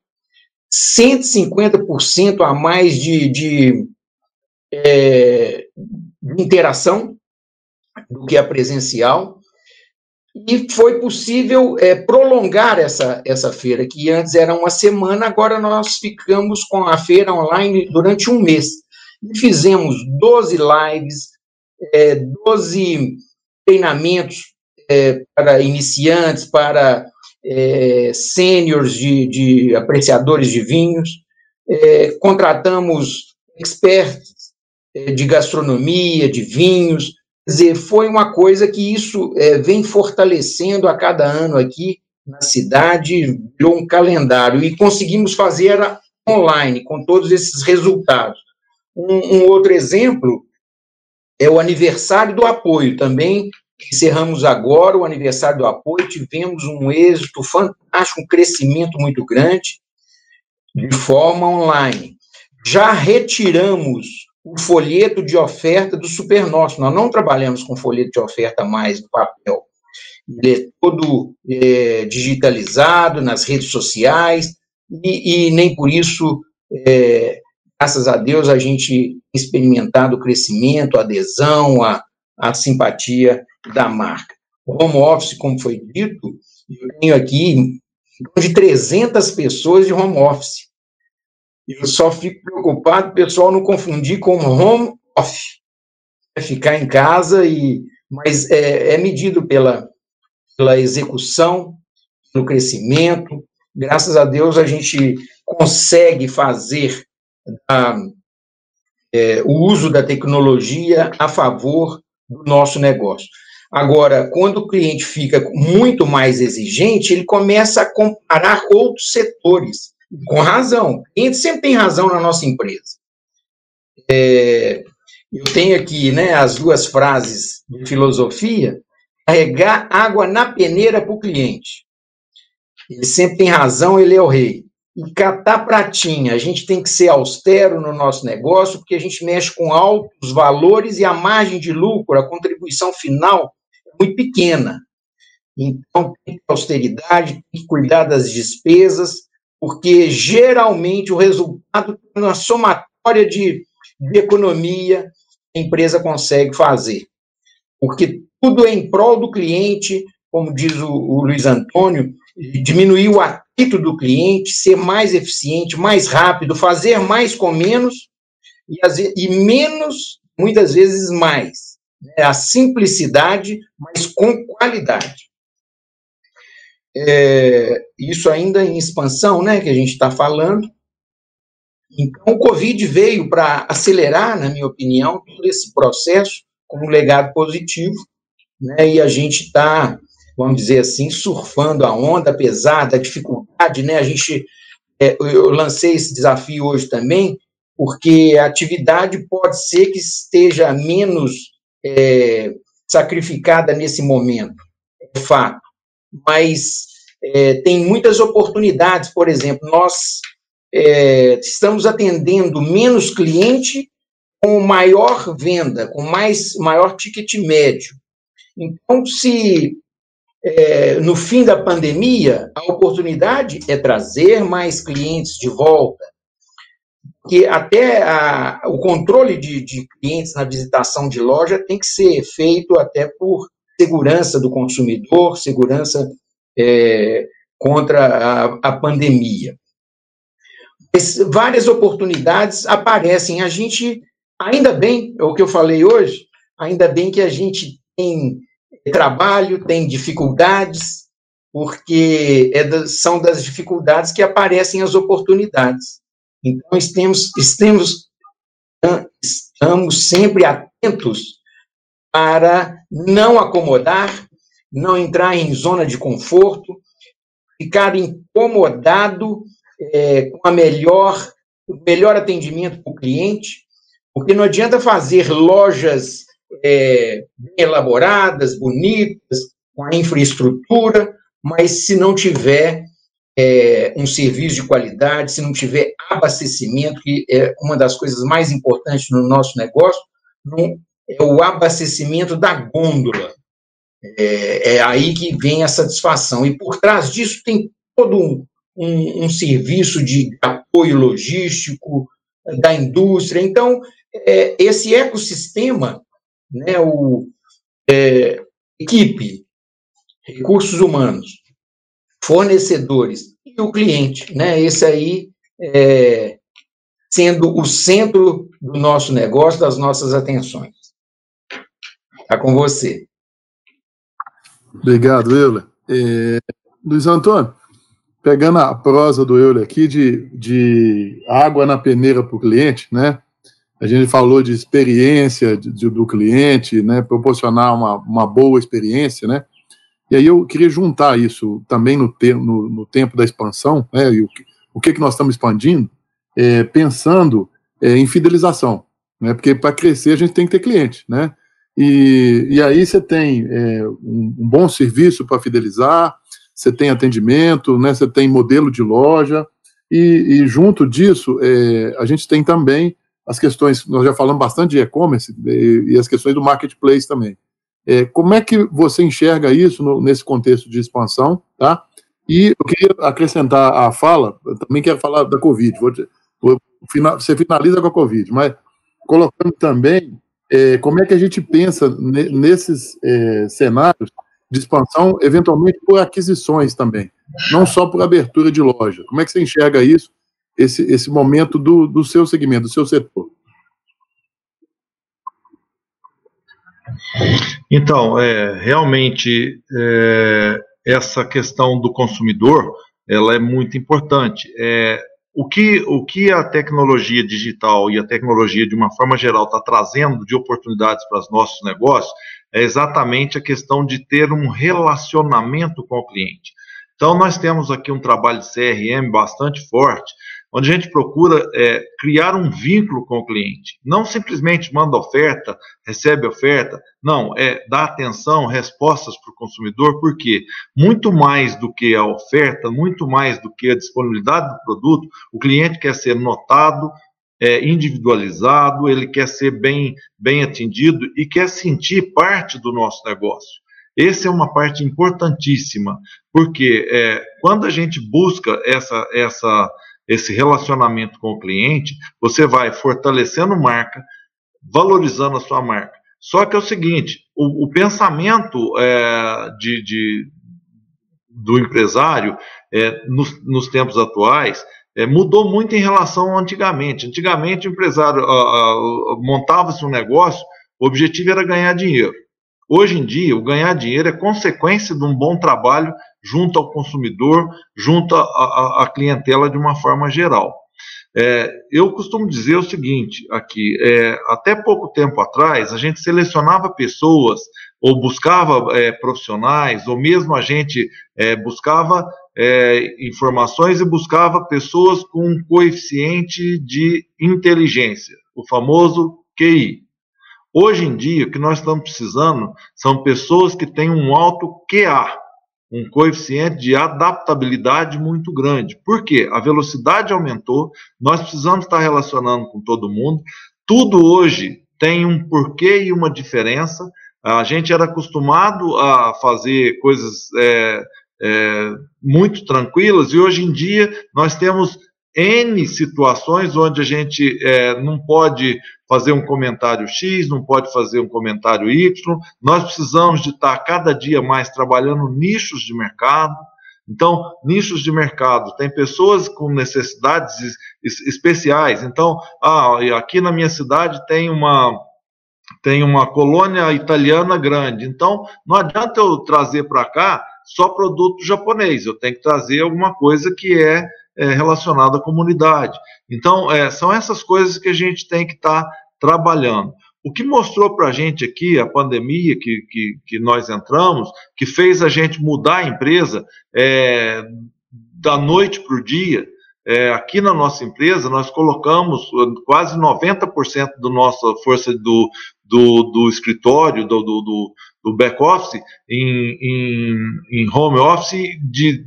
150% a mais de, de, é, de interação do que a presencial, e foi possível é, prolongar essa, essa feira, que antes era uma semana, agora nós ficamos com a feira online durante um mês. E fizemos 12 lives, é, 12 treinamentos é, para iniciantes, para é, sêniores de, de, apreciadores de vinhos, é, contratamos experts é, de gastronomia, de vinhos, quer dizer, foi uma coisa que isso é, vem fortalecendo a cada ano aqui na cidade, virou um calendário, e conseguimos fazer online, com todos esses resultados. Um, um outro exemplo é o aniversário do apoio, também encerramos agora o aniversário do apoio, tivemos um êxito fantástico, um crescimento muito grande, de forma online. Já retiramos o folheto de oferta do Supernosso, nós não trabalhamos com folheto de oferta mais no papel. ele é todo é, digitalizado nas redes sociais, e, e nem por isso, é, graças a Deus, a gente experimentado o crescimento, a adesão, a, a simpatia da marca. O home office, como foi dito, eu tenho aqui de 300 pessoas de home office. Eu só fico preocupado pessoal não confundir com home office. É ficar em casa, e mas é, é medido pela, pela execução, pelo crescimento. Graças a Deus a gente consegue fazer a, é, o uso da tecnologia a favor do nosso negócio. Agora, quando o cliente fica muito mais exigente, ele começa a comparar outros setores, com razão. O cliente sempre tem razão na nossa empresa. É, eu tenho aqui né, as duas frases de filosofia: carregar água na peneira para o cliente. Ele sempre tem razão, ele é o rei. E catar pratinha, a gente tem que ser austero no nosso negócio, porque a gente mexe com altos valores e a margem de lucro, a contribuição final é muito pequena. Então, tem que ter austeridade, tem que cuidar das despesas, porque geralmente o resultado é uma somatória de, de economia a empresa consegue fazer. Porque tudo é em prol do cliente, como diz o, o Luiz Antônio, diminuir o atrito do cliente, ser mais eficiente, mais rápido, fazer mais com menos e, e menos, muitas vezes, mais. Né? A simplicidade, mas com qualidade. É, isso ainda em expansão, né, que a gente está falando. Então, o Covid veio para acelerar, na minha opinião, todo esse processo com um legado positivo, né, e a gente está vamos dizer assim, surfando a onda, apesar da dificuldade, né? A gente, é, eu lancei esse desafio hoje também, porque a atividade pode ser que esteja menos é, sacrificada nesse momento, é fato, mas é, tem muitas oportunidades, por exemplo, nós é, estamos atendendo menos cliente com maior venda, com mais maior ticket médio. Então, se é, no fim da pandemia, a oportunidade é trazer mais clientes de volta, que até a, o controle de, de, clientes na visitação de loja tem que ser feito até por segurança do consumidor, segurança é, contra a, a pandemia. Várias oportunidades aparecem. A gente, ainda bem, é o que eu falei hoje, ainda bem que a gente tem trabalho, tem dificuldades, porque é são das dificuldades que aparecem as oportunidades. Então, estamos, estamos, estamos sempre atentos para não acomodar, não entrar em zona de conforto, ficar incomodado é, com a melhor, o melhor atendimento para o cliente, porque não adianta fazer lojas é, elaboradas, bonitas, com a infraestrutura, mas se não tiver é, um serviço de qualidade, se não tiver abastecimento, que é uma das coisas mais importantes no nosso negócio, não, é o abastecimento da gôndola. É, é, aí que vem a satisfação. E por trás disso tem todo um, um, um serviço de apoio logístico da indústria. Então, é, esse ecossistema né, o, é, equipe, recursos humanos, fornecedores e o cliente, né, esse aí é, sendo o centro do nosso negócio, das nossas atenções. Está com você. Obrigado, Euler. É, Luiz Antônio, pegando a prosa do Euler aqui de, de água na peneira para o cliente, né? A gente falou de experiência de, de, do cliente, né, proporcionar uma, uma boa experiência, né, e aí eu queria juntar isso também no, te, no, no tempo da expansão, né, e o, o que, que nós estamos expandindo, é, pensando é, em fidelização, né, porque para crescer a gente tem que ter cliente, né, e, e aí você tem é, um, um, bom serviço para fidelizar, você tem atendimento, né, você tem modelo de loja, e, e junto disso é, a gente tem também as questões, nós já falamos bastante de e-commerce e, e, as questões do marketplace também. É, como é que você enxerga isso no, nesse contexto de expansão, tá? E eu queria acrescentar a fala, também quero falar da Covid, vou, vou, você finaliza com a Covid, mas colocando também é, como é que a gente pensa nesses é, cenários de expansão, eventualmente por aquisições também, não só por abertura de loja. Como é que você enxerga isso, esse, esse momento do, do seu segmento, do seu setor? Então, é, realmente, é, essa questão do consumidor, ela é muito importante. É, o, que, o que a tecnologia digital e a tecnologia, de uma forma geral, está trazendo de oportunidades para os nossos negócios é exatamente a questão de ter um relacionamento com o cliente. Então, nós temos aqui um trabalho de CRM bastante forte, onde a gente procura é, criar um vínculo com o cliente. Não simplesmente manda oferta, recebe oferta, não, é dar atenção, respostas para o consumidor, porque muito mais do que a oferta, muito mais do que a disponibilidade do produto, o cliente quer ser notado, é, individualizado, ele quer ser bem, bem atendido e quer sentir parte do nosso negócio. Essa é uma parte importantíssima, porque é, quando a gente busca essa, essa esse relacionamento com o cliente, você vai fortalecendo marca, valorizando a sua marca. Só que é o seguinte, o, o pensamento é, de, de, do empresário é, nos, nos, tempos atuais é, mudou muito em relação ao antigamente. Antigamente o empresário montava-se um negócio, o objetivo era ganhar dinheiro. Hoje em dia, o ganhar dinheiro é consequência de um bom trabalho junto ao consumidor, junto à clientela de uma forma geral. É, eu costumo dizer o seguinte aqui: é, até pouco tempo atrás, a gente selecionava pessoas ou buscava é, profissionais, ou mesmo a gente é, buscava é, informações e buscava pessoas com um coeficiente de inteligência, o famoso QI. Hoje em dia, o que nós estamos precisando são pessoas que têm um alto QA, um coeficiente de adaptabilidade muito grande. Por quê? A velocidade aumentou, nós precisamos estar relacionando com todo mundo. Tudo hoje tem um porquê e uma diferença. A gente era acostumado a fazer coisas é, é, muito tranquilas e hoje em dia nós temos N situações onde a gente é, não pode fazer um comentário X, não pode fazer um comentário Y. Nós precisamos de estar cada dia mais trabalhando nichos de mercado. Então, nichos de mercado, tem pessoas com necessidades especiais. Então, ah, aqui na minha cidade tem uma tem uma colônia italiana grande. Então, não adianta eu trazer para cá só produto japonês. Eu tenho que trazer alguma coisa que é é, relacionado à comunidade. Então, é, são essas coisas que a gente tem que estar tá trabalhando. O que mostrou para a gente aqui, a pandemia que, que, que, nós entramos, que fez a gente mudar a empresa é, da noite para o dia, é, aqui na nossa empresa, nós colocamos quase 90% da nossa força do, do, do escritório, do, do, do back-office, em, em, em home office de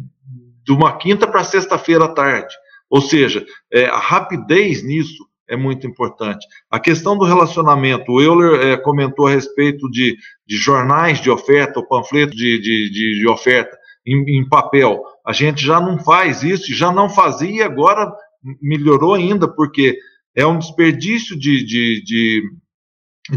de uma quinta para sexta-feira à tarde. Ou seja, é, a rapidez nisso é muito importante. A questão do relacionamento, o Euler é, comentou a respeito de, de, jornais de oferta, o panfleto de, de, de oferta em, em, papel. A gente já não faz isso, já não fazia, agora melhorou ainda, porque é um desperdício de, de, de,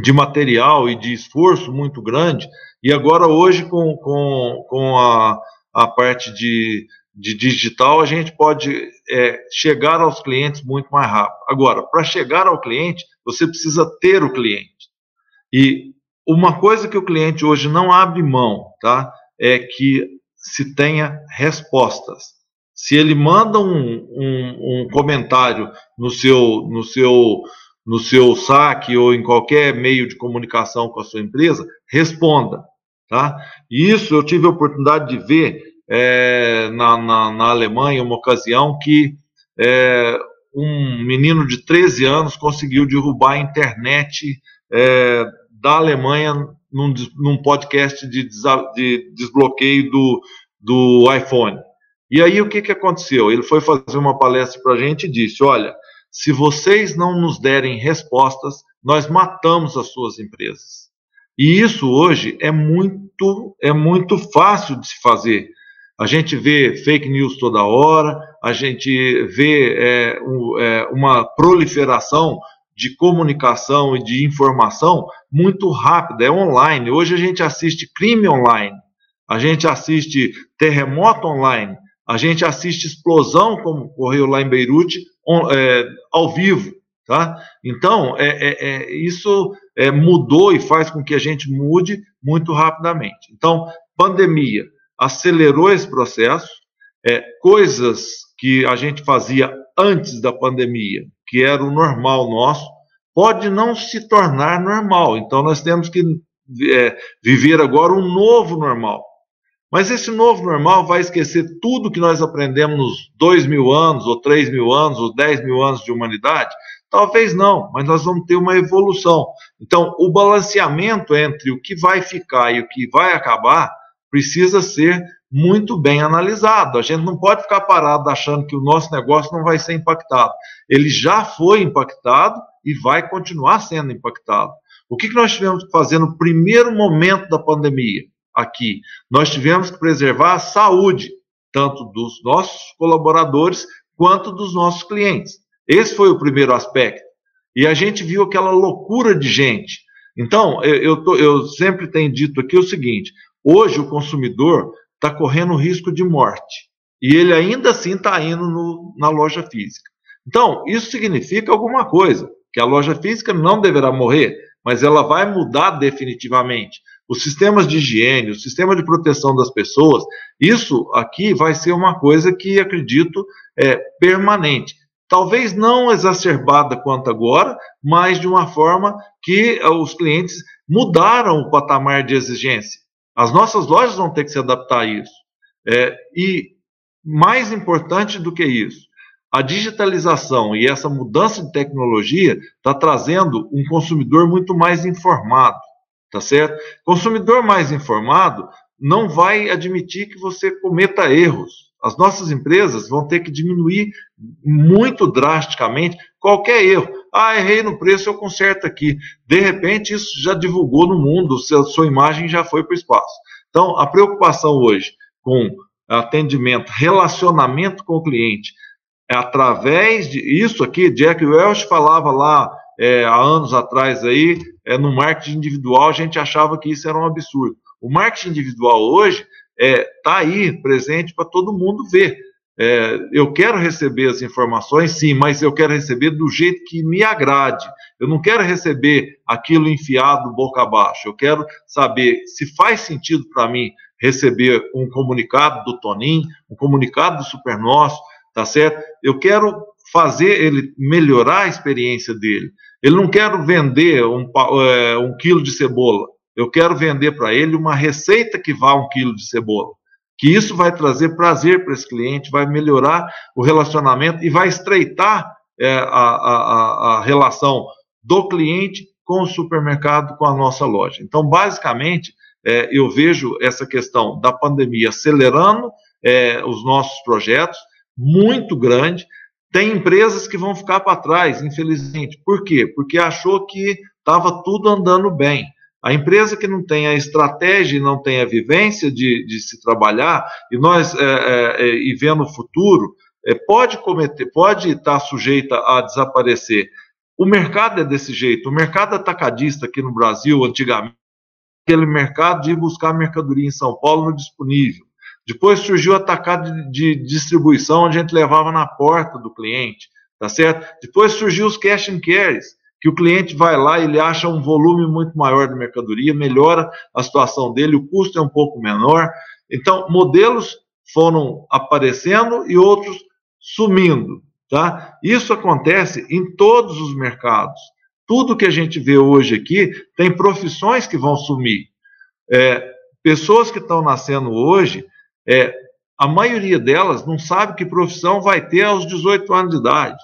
de material e de esforço muito grande. E agora, hoje, com, com, com a, a parte de de digital, a gente pode é, chegar aos clientes muito mais rápido. Agora, para chegar ao cliente, você precisa ter o cliente. E uma coisa que o cliente hoje não abre mão, tá? É que se tenha respostas. Se ele manda um, um, um comentário no seu, no seu, no seu saque ou em qualquer meio de comunicação com a sua empresa, responda, tá? E isso eu tive a oportunidade de ver é, na, na, na, Alemanha, uma ocasião que é, um menino de 13 anos conseguiu derrubar a internet é, da Alemanha num, num podcast de, de, desbloqueio do, do iPhone. E aí o que, que aconteceu? Ele foi fazer uma palestra para a gente e disse: Olha, se vocês não nos derem respostas, nós matamos as suas empresas. E isso hoje é muito, é muito fácil de se fazer. A gente vê fake news toda hora, a gente vê é, um, é, uma proliferação de comunicação e de informação muito rápida, é online. Hoje a gente assiste crime online, a gente assiste terremoto online, a gente assiste explosão, como ocorreu lá em Beirute, on, é, ao vivo. Tá? Então, é, é, é isso é, mudou e faz com que a gente mude muito rapidamente. Então, pandemia acelerou esse processo, é, coisas que a gente fazia antes da pandemia, que era o normal nosso, pode não se tornar normal. Então, nós temos que é, viver agora um novo normal. Mas esse novo normal vai esquecer tudo que nós aprendemos nos dois mil anos, ou três mil anos, ou dez mil anos de humanidade? Talvez não, mas nós vamos ter uma evolução. Então, o balanceamento entre o que vai ficar e o que vai acabar precisa ser muito bem analisado. A gente não pode ficar parado achando que o nosso negócio não vai ser impactado. Ele já foi impactado e vai continuar sendo impactado. O que nós tivemos que fazer no primeiro momento da pandemia aqui? Nós tivemos que preservar a saúde, tanto dos nossos colaboradores quanto dos nossos clientes. Esse foi o primeiro aspecto. E a gente viu aquela loucura de gente. Então, eu, eu, tô, eu sempre tenho dito aqui o seguinte: hoje o consumidor está correndo risco de morte. E ele ainda assim está indo no, na loja física. Então, isso significa alguma coisa, que a loja física não deverá morrer, mas ela vai mudar definitivamente. Os sistemas de higiene, o sistema de proteção das pessoas, isso aqui vai ser uma coisa que acredito é permanente. Talvez não exacerbada quanto agora, mas de uma forma que eh, os clientes mudaram o patamar de exigência. As nossas lojas vão ter que se adaptar a isso. É, e mais importante do que isso, a digitalização e essa mudança de tecnologia está trazendo um consumidor muito mais informado, tá certo? Consumidor mais informado não vai admitir que você cometa erros. As nossas empresas vão ter que diminuir muito drasticamente qualquer erro. Ah, errei no preço, eu conserto aqui. De repente, isso já divulgou no mundo, sua imagem já foi para o espaço. Então, a preocupação hoje com atendimento, relacionamento com o cliente, é através de isso aqui, Jack Welch falava lá é, há anos atrás aí, é, no marketing individual, a gente achava que isso era um absurdo. O marketing individual hoje está é, tá aí presente para todo mundo ver. É, eu quero receber as informações, sim, mas eu quero receber do jeito que me agrade. Eu não quero receber aquilo enfiado boca abaixo. Eu quero saber se faz sentido para mim receber um comunicado do Toninho, um comunicado do Super Nosso, tá certo? Eu quero fazer ele melhorar a experiência dele. Ele não quero vender um, é, um quilo de cebola. Eu quero vender para ele uma receita que vá um quilo de cebola. Que isso vai trazer prazer para esse cliente, vai melhorar o relacionamento e vai estreitar é, a, a, a relação do cliente com o supermercado, com a nossa loja. Então, basicamente, é, eu vejo essa questão da pandemia acelerando é, os nossos projetos, muito grande. Tem empresas que vão ficar para trás, infelizmente. Por quê? Porque achou que estava tudo andando bem. A empresa que não tem a estratégia e não tem a vivência de, de se trabalhar, e nós, é, é, é e vendo o futuro, é, pode cometer, pode estar sujeita a desaparecer. O mercado é desse jeito. O mercado atacadista aqui no Brasil, antigamente, aquele mercado de ir buscar mercadoria em São Paulo no disponível. Depois surgiu o atacado de, de distribuição, onde a gente levava na porta do cliente, tá certo? Depois surgiu os cash and carries, que o cliente vai lá, ele acha um volume muito maior de mercadoria, melhora a situação dele, o custo é um pouco menor. Então, modelos foram aparecendo e outros sumindo, tá? Isso acontece em todos os mercados. Tudo que a gente vê hoje aqui tem profissões que vão sumir. É, pessoas que estão nascendo hoje, é, a maioria delas não sabe que profissão vai ter aos 18 anos de idade.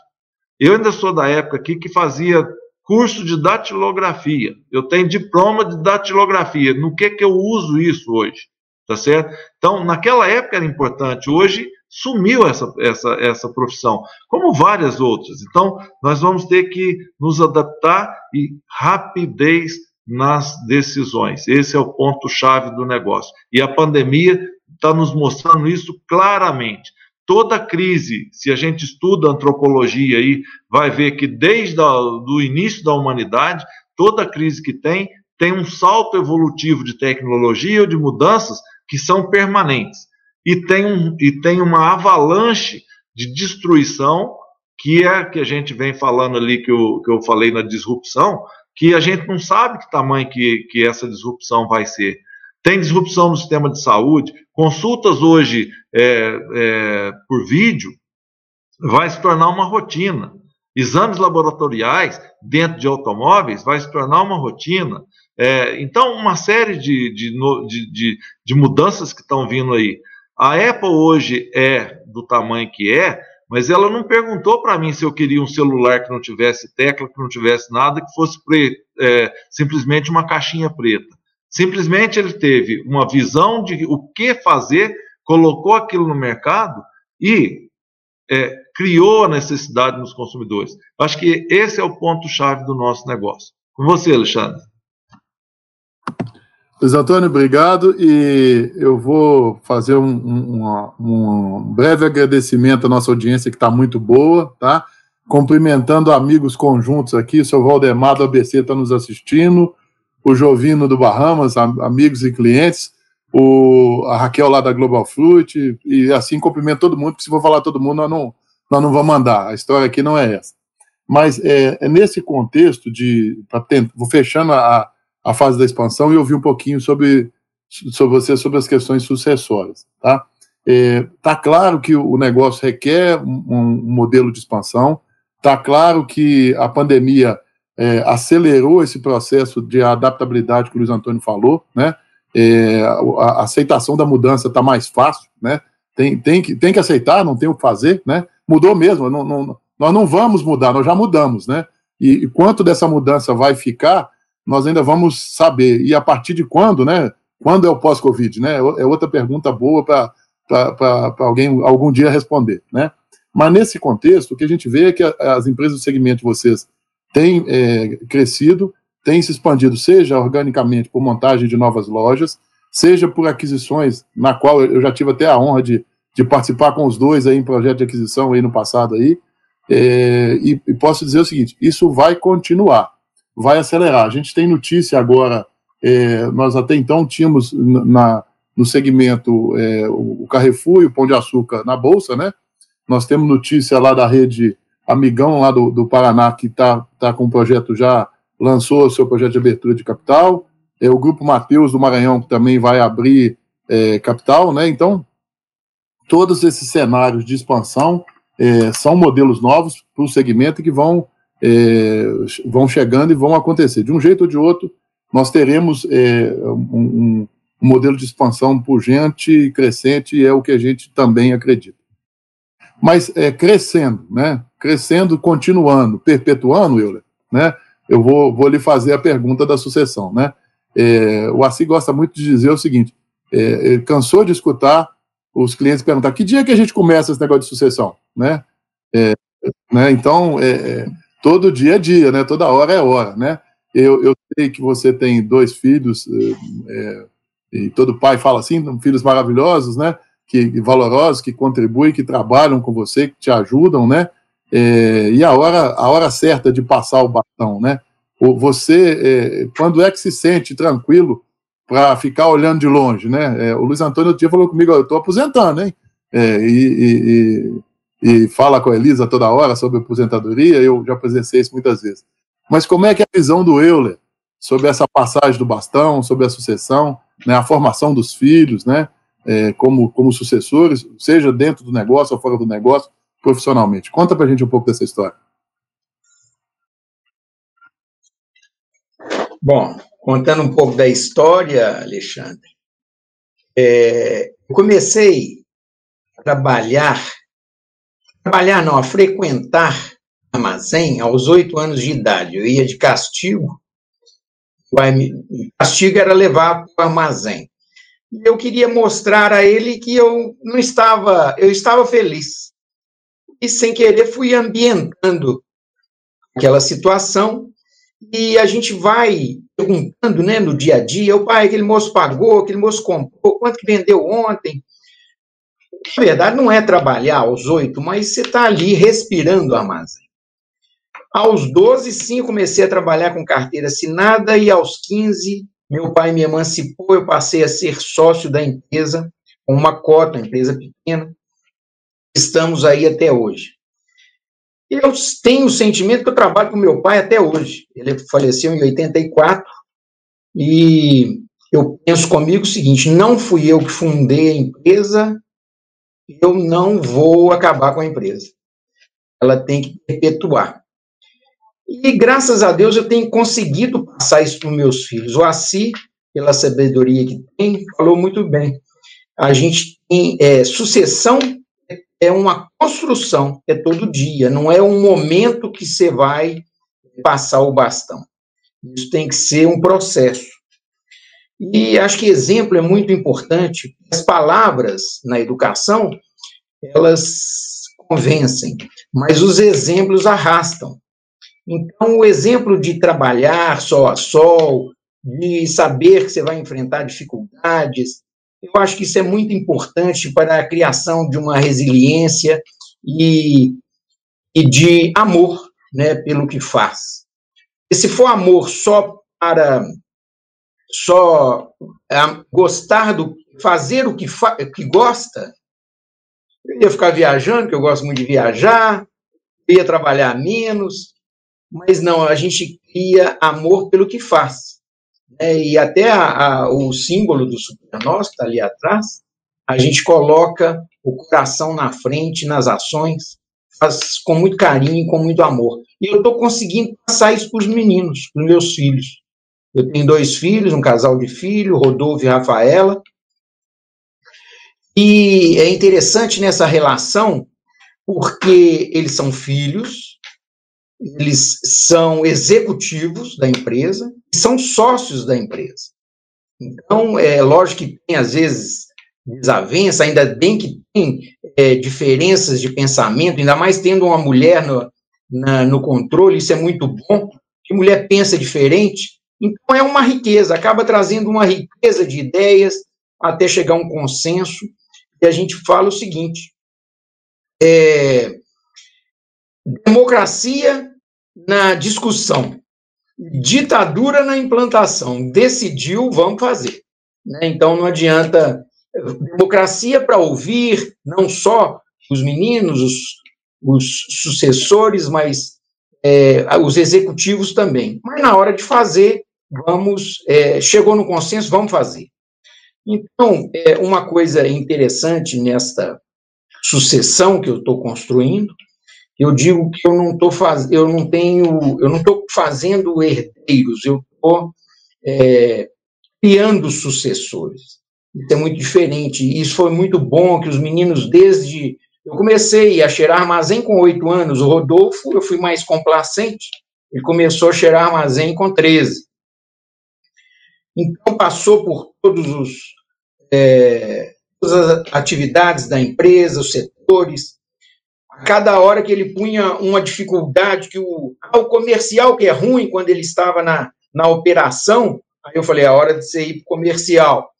Eu ainda sou da época aqui que fazia curso de datilografia. Eu tenho diploma de datilografia. No que que eu uso isso hoje? Tá certo? Então, naquela época era importante. Hoje sumiu essa, essa, essa profissão, como várias outras. Então, nós vamos ter que nos adaptar e rapidez nas decisões. Esse é o ponto-chave do negócio. E a pandemia está nos mostrando isso claramente. Toda crise, se a gente estuda antropologia aí, vai ver que desde o início da humanidade, toda crise que tem, tem um salto evolutivo de tecnologia ou de mudanças que são permanentes. E tem, um, e tem uma avalanche de destruição, que é que a gente vem falando ali, que eu, que eu falei na disrupção, que a gente não sabe que tamanho que, que essa disrupção vai ser. Tem disrupção no sistema de saúde, consultas hoje é, é, por vídeo vai se tornar uma rotina. Exames laboratoriais dentro de automóveis vai se tornar uma rotina. É, então, uma série de, de, de, de mudanças que estão vindo aí. A Apple hoje é do tamanho que é, mas ela não perguntou para mim se eu queria um celular que não tivesse tecla, que não tivesse nada, que fosse preto, é, simplesmente uma caixinha preta. Simplesmente ele teve uma visão de o que fazer, colocou aquilo no mercado e é, criou a necessidade nos consumidores. Acho que esse é o ponto-chave do nosso negócio. Com você, Alexandre. Luiz Antônio, obrigado. E eu vou fazer um, um, um breve agradecimento à nossa audiência, que está muito boa, tá? Cumprimentando amigos conjuntos aqui, o seu Valdemar do ABC está nos assistindo, o Jovino do Bahamas, amigos e clientes, o, a Raquel lá da Global Fruit, e assim cumprimento todo mundo, porque se for falar todo mundo, nós não, nós não vamos mandar. A história aqui não é essa. Mas é, é nesse contexto de. Tentar, vou fechando a a fase da expansão e ouvir um pouquinho sobre, sobre você, sobre as questões sucessórias. Tá? É, tá claro que o negócio requer um, um modelo de expansão, tá claro que a pandemia é, acelerou esse processo de adaptabilidade que o Luiz Antônio falou, né? É, a, aceitação da mudança está mais fácil, né? Tem, tem, que, tem que aceitar, não tem o que fazer, né? Mudou mesmo, não, não, nós não vamos mudar, nós já mudamos, né? E, e quanto dessa mudança vai ficar, nós ainda vamos saber. E a partir de quando, né? Quando é o pós-Covid, né? É outra pergunta boa para alguém algum dia responder, né? Mas nesse contexto, o que a gente vê é que as empresas do segmento vocês têm é, crescido, têm se expandido, seja organicamente por montagem de novas lojas, seja por aquisições, na qual eu já tive até a honra de, de participar com os dois aí em projeto de aquisição aí no passado aí, é, e, e posso dizer o seguinte, isso vai continuar vai acelerar. A gente tem notícia agora, é, nós até então tínhamos na, no segmento é, o Carrefour e o Pão de Açúcar na Bolsa, né? Nós temos notícia lá da rede Amigão, lá do, do Paraná, que está tá com o projeto já, lançou o seu projeto de abertura de capital. É, o Grupo Mateus do Maranhão também vai abrir é, capital, né? Então, todos esses cenários de expansão é, são modelos novos para o segmento que vão é, vão chegando e vão acontecer. De um jeito ou de outro, nós teremos é, um, um, modelo de expansão pujante e crescente, e é o que a gente também acredita. Mas é, crescendo, né? Crescendo, continuando, perpetuando, Euler, né? Eu vou, vou lhe fazer a pergunta da sucessão, né? É, o Assi gosta muito de dizer o seguinte: é, ele cansou de escutar os clientes perguntar que dia que a gente começa esse negócio de sucessão, né? É, né? Então, é, é todo dia é dia, né? Toda hora é hora, né? Eu, eu sei que você tem dois filhos, é, e todo pai fala assim, filhos maravilhosos, né? Que valorosos, que contribuem, que trabalham com você, que te ajudam, né? É, e a hora, a hora certa de passar o bastão, né? Você, é, quando é que se sente tranquilo para ficar olhando de longe, né? É, o Luiz Antônio outro dia falou comigo, eu estou aposentando, hein? É, e, e, e fala com a Elisa toda hora sobre aposentadoria, eu já presenciei isso muitas vezes. Mas como é que é a visão do Euler sobre essa passagem do bastão, sobre a sucessão, né, a formação dos filhos, né, é, como, como sucessores, seja dentro do negócio ou fora do negócio, profissionalmente? Conta para a gente um pouco dessa história. Bom, contando um pouco da história, Alexandre, é, comecei a trabalhar trabalhar, não, a frequentar armazém aos oito anos de idade. Eu ia de castigo, o castigo era levar para o armazém. Eu queria mostrar a ele que eu não estava, eu estava feliz. E sem querer fui ambientando aquela situação e a gente vai perguntando, né, no dia a dia, o pai, aquele moço pagou, aquele moço comprou, quanto que vendeu ontem? Na verdade, não é trabalhar aos oito, mas você está ali respirando o armazém. Aos 12, sim, comecei a trabalhar com carteira assinada e aos 15, meu pai me emancipou, eu passei a ser sócio da empresa, com uma cota, uma empresa pequena. Estamos aí até hoje. Eu tenho o sentimento que eu trabalho com meu pai até hoje. Ele faleceu em 84 e eu penso comigo o seguinte: não fui eu que fundei a empresa, eu não vou acabar com a empresa. Ela tem que perpetuar. E graças a Deus eu tenho conseguido passar isso para os meus filhos. O Assi, pela sabedoria que tem, falou muito bem. A gente tem é, sucessão é uma construção, é todo dia, não é um momento que você vai passar o bastão. Isso tem que ser um processo. E acho que exemplo é muito importante. As palavras na educação, elas convencem, mas os exemplos arrastam. Então, o exemplo de trabalhar sol a sol, de saber que você vai enfrentar dificuldades, eu acho que isso é muito importante para a criação de uma resiliência e, e de amor né, pelo que faz. E se for amor só para só é, gostar do fazer o que, fa, que gosta, eu ia ficar viajando, que eu gosto muito de viajar, ia trabalhar menos, mas não, a gente cria amor pelo que faz. Né? E até a, a, o símbolo do Supernós, que está ali atrás, a gente coloca o coração na frente, nas ações, faz com muito carinho, com muito amor. E eu estou conseguindo passar isso para os meninos, para os meus filhos. Eu tenho dois filhos, um casal de filhos, Rodolfo e Rafaela. E é interessante nessa relação, porque eles são filhos, eles são executivos da empresa e são sócios da empresa. Então, é lógico que tem, às vezes, desavença, ainda bem que tem é, diferenças de pensamento, ainda mais tendo uma mulher no, na, no controle, isso é muito bom, que mulher pensa diferente. Então, é uma riqueza, acaba trazendo uma riqueza de ideias até chegar a um consenso. E a gente fala o seguinte: é, democracia na discussão, ditadura na implantação. Decidiu, vamos fazer. Né? Então não adianta democracia para ouvir não só os meninos, os, os sucessores, mas é, os executivos também. Mas na hora de fazer, vamos é, chegou no consenso, vamos fazer. Então, é, uma coisa interessante nesta sucessão que eu estou construindo eu digo que eu não eu não tenho, eu não estou fazendo herdeiros, eu estou é, criando sucessores. Isso é muito diferente. Isso foi muito bom que os meninos desde eu comecei a cheirar armazém com oito anos. O Rodolfo, eu fui mais complacente. Ele começou a cheirar armazém com 13. Então, passou por todos os, é, todas as atividades da empresa, os setores, cada hora que ele punha uma dificuldade, que o, ah, o comercial que é ruim quando ele estava na, na operação, aí eu falei, é hora de você ir para o comercial.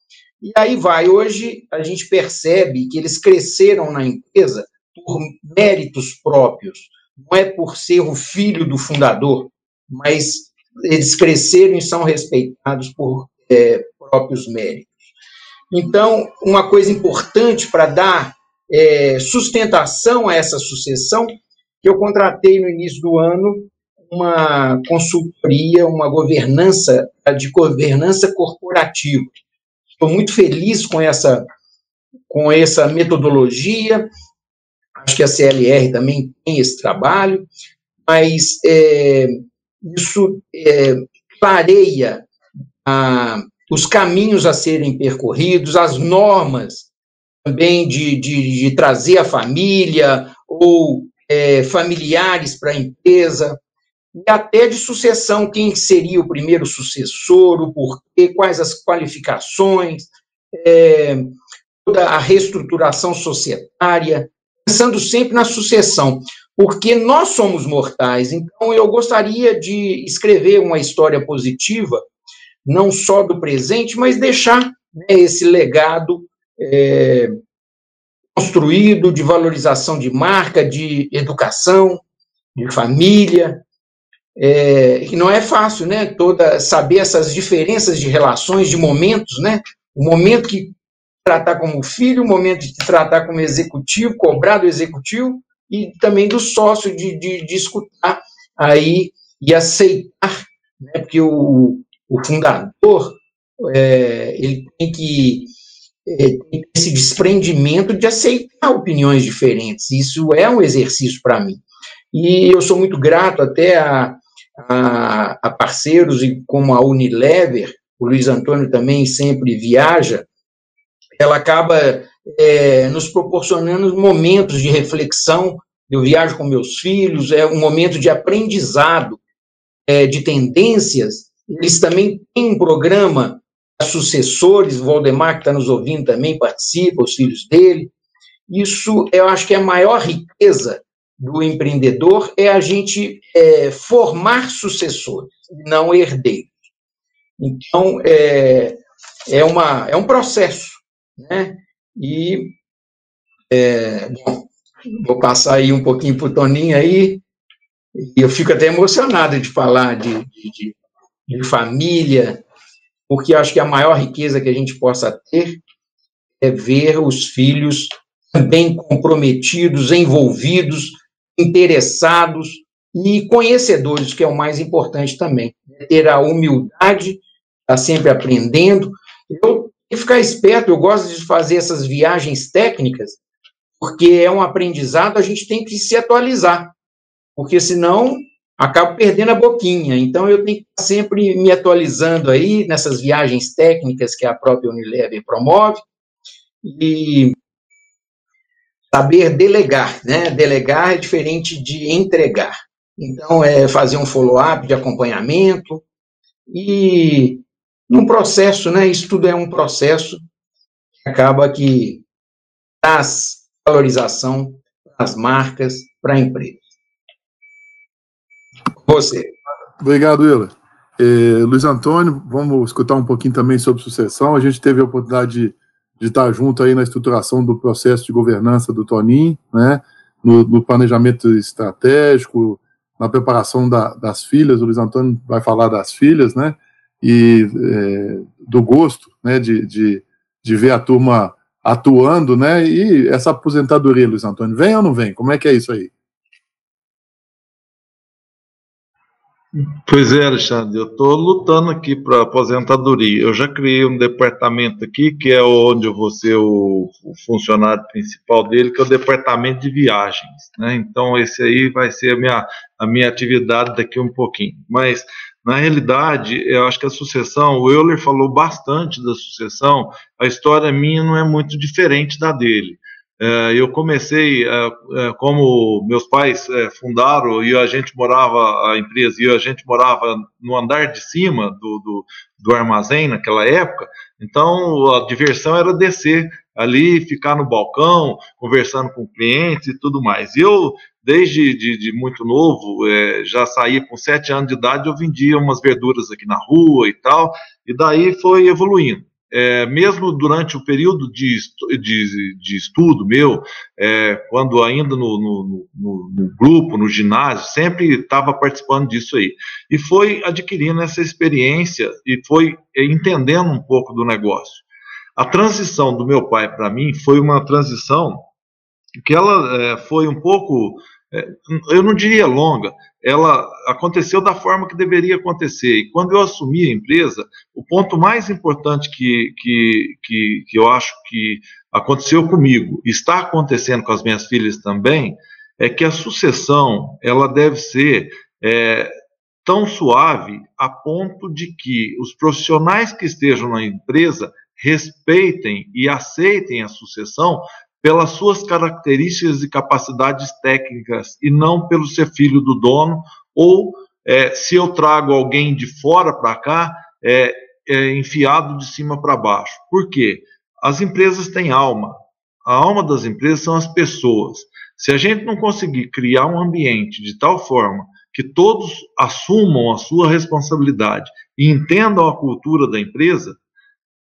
E aí vai, hoje a gente percebe que eles cresceram na empresa por méritos próprios, não é por ser o filho do fundador, mas eles cresceram e são respeitados por é, próprios méritos. Então, uma coisa importante para dar é, sustentação a essa sucessão, que eu contratei no início do ano uma consultoria, uma governança de governança corporativa. Estou muito feliz com essa com essa metodologia. Acho que a CLR também tem esse trabalho, mas é, isso é, clareia a, os caminhos a serem percorridos, as normas também de, de, de trazer a família ou é, familiares para a empresa, e até de sucessão, quem seria o primeiro sucessor, o porquê, quais as qualificações, é, toda a reestruturação societária, pensando sempre na sucessão, porque nós somos mortais, então eu gostaria de escrever uma história positiva não só do presente, mas deixar né, esse legado é, construído de valorização de marca, de educação, de família, é, que não é fácil, né? Toda saber essas diferenças de relações, de momentos, né? O momento que tratar como filho, o momento de tratar como executivo, cobrar do executivo e também do sócio de, de, de escutar aí e aceitar, né? Porque o, o fundador é, ele tem que esse desprendimento de aceitar opiniões diferentes. Isso é um exercício para mim. E eu sou muito grato até a, a, a parceiros e como a Unilever, o Luiz Antônio também sempre viaja, ela acaba é, nos proporcionando momentos de reflexão. Eu viajo com meus filhos, é um momento de aprendizado é, de tendências. Eles também têm um programa sucessores, Valdemar, que está nos ouvindo também, participa, os filhos dele. Isso, eu acho que é a maior riqueza do empreendedor é a gente é, formar sucessores, não herdeiros. Então, é, é, uma, é um processo, né? E, é, bom, vou passar aí um pouquinho para o Toninho aí, e eu fico até emocionado de falar de, de, de família, porque acho que a maior riqueza que a gente possa ter é ver os filhos bem comprometidos, envolvidos, interessados e conhecedores, que é o mais importante também. Ter a humildade, estar tá sempre aprendendo. Eu que ficar esperto, eu gosto de fazer essas viagens técnicas, porque é um aprendizado, a gente tem que se atualizar, porque senão acabo perdendo a boquinha. Então, eu tenho que estar sempre me atualizando aí nessas viagens técnicas que a própria Unilever promove, e saber delegar, né? Delegar é diferente de entregar. Então, é fazer um follow-up de acompanhamento e num processo, né? Isso tudo é um processo que acaba que traz valorização para as marcas, para a empresa. Você. Obrigado, Willer. É, Luiz Antônio, vamos escutar um pouquinho também sobre sucessão. A gente teve a oportunidade de de estar junto aí na estruturação do processo de governança do Tonin, né, no, no planejamento estratégico, na preparação da, das filhas, o Luiz Antônio vai falar das filhas, né, e é, do gosto, né, de, de, de ver a turma atuando, né, e essa aposentadoria, Luiz Antônio, vem ou não vem? Como é que é isso aí? Pois é, Alexandre, eu estou lutando aqui para aposentadoria. Eu já criei um departamento aqui, que é onde eu vou ser o, o, funcionário principal dele, que é o departamento de viagens. Né? Então, esse aí vai ser a minha, a minha atividade daqui um pouquinho. Mas, na realidade, eu acho que a sucessão, o Euler falou bastante da sucessão, a história minha não é muito diferente da dele. É, eu comecei, é, é, como meus pais fundaram e a gente morava, a empresa, e a gente morava no andar de cima do, do, do armazém naquela época, então a diversão era descer ali, ficar no balcão, conversando com clientes e tudo mais. Eu, desde de, de muito novo, já saía com sete anos de idade, eu vendia umas verduras aqui na rua e tal, e daí foi evoluindo é, mesmo durante o período de, de, de estudo meu, é, quando ainda no, no, no, no, grupo, no ginásio, sempre estava participando disso aí. E foi adquirindo essa experiência e foi é, entendendo um pouco do negócio. A transição do meu pai para mim foi uma transição que ela é, foi um pouco, eu não diria longa, ela aconteceu da forma que deveria acontecer. E quando eu assumi a empresa, o ponto mais importante que, que, que, que eu acho que aconteceu comigo, está acontecendo com as minhas filhas também, é que a sucessão ela deve ser é, tão suave a ponto de que os profissionais que estejam na empresa respeitem e aceitem a sucessão pelas suas características e capacidades técnicas e não pelo ser filho do dono ou é, se eu trago alguém de fora para cá, é, é, enfiado de cima para baixo. Por quê? As empresas têm alma. A alma das empresas são as pessoas. Se a gente não conseguir criar um ambiente de tal forma que todos assumam a sua responsabilidade e entendam a cultura da empresa,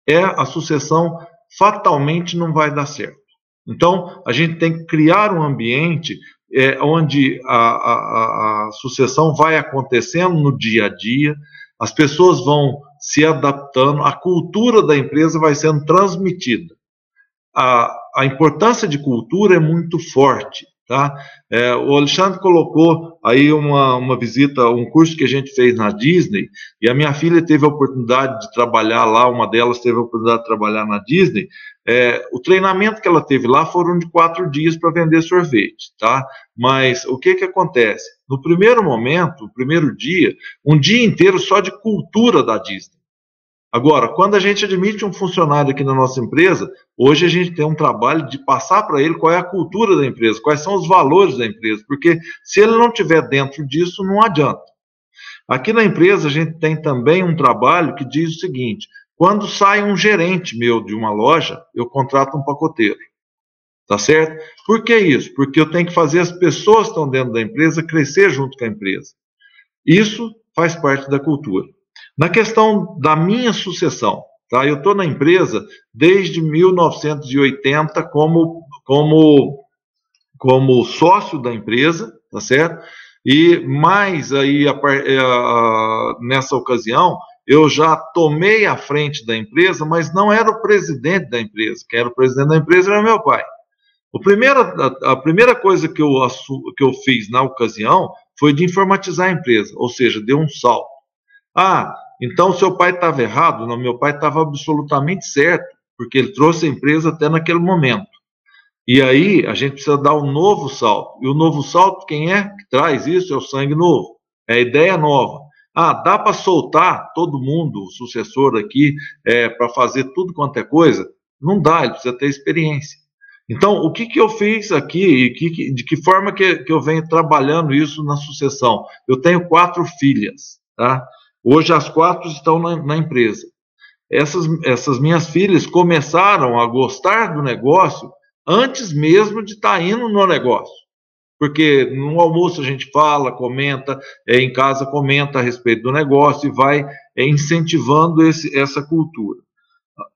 é a sucessão fatalmente não vai dar certo. Então, a gente tem que criar um ambiente é, onde a, a, a sucessão vai acontecendo no dia a dia, as pessoas vão se adaptando, a cultura da empresa vai sendo transmitida. A, a importância de cultura é muito forte. Tá? É, o Alexandre colocou aí uma, uma visita, um curso que a gente fez na Disney, e a minha filha teve a oportunidade de trabalhar lá, uma delas teve a oportunidade de trabalhar na Disney. É, o treinamento que ela teve lá foram de quatro dias para vender sorvete, tá? Mas o que que acontece? No primeiro momento, o primeiro dia, um dia inteiro só de cultura da Disney. Agora, quando a gente admite um funcionário aqui na nossa empresa, hoje a gente tem um trabalho de passar para ele qual é a cultura da empresa, quais são os valores da empresa, porque se ele não tiver dentro disso, não adianta. Aqui na empresa a gente tem também um trabalho que diz o seguinte: quando sai um gerente meu de uma loja, eu contrato um pacoteiro. Tá certo? Por que isso? Porque eu tenho que fazer as pessoas que estão dentro da empresa crescer junto com a empresa. Isso faz parte da cultura. Na questão da minha sucessão, tá? Eu estou na empresa desde 1980 como, como, como sócio da empresa, tá certo? E mais aí, a, a, a, nessa ocasião, eu já tomei a frente da empresa, mas não era o presidente da empresa. Quem era o presidente da empresa era meu pai. O primeiro, a, a, primeira coisa que eu, que eu fiz na ocasião foi de informatizar a empresa, ou seja, deu um salto. Ah, então, seu pai estava errado? Não, meu pai estava absolutamente certo, porque ele trouxe a empresa até naquele momento. E aí, a gente precisa dar um novo salto. E o novo salto, quem é que traz isso? É o sangue novo, é a ideia nova. Ah, dá para soltar todo mundo, o sucessor aqui, é, para fazer tudo quanto é coisa? Não dá, ele precisa ter experiência. Então, o que, que eu fiz aqui e que, de que forma que, que eu venho trabalhando isso na sucessão? Eu tenho quatro filhas, tá? Hoje as quatro estão na, na empresa. Essas, essas minhas filhas começaram a gostar do negócio antes mesmo de estar tá indo no negócio. Porque no almoço a gente fala, comenta, é, em casa comenta a respeito do negócio e vai é, incentivando esse, essa cultura.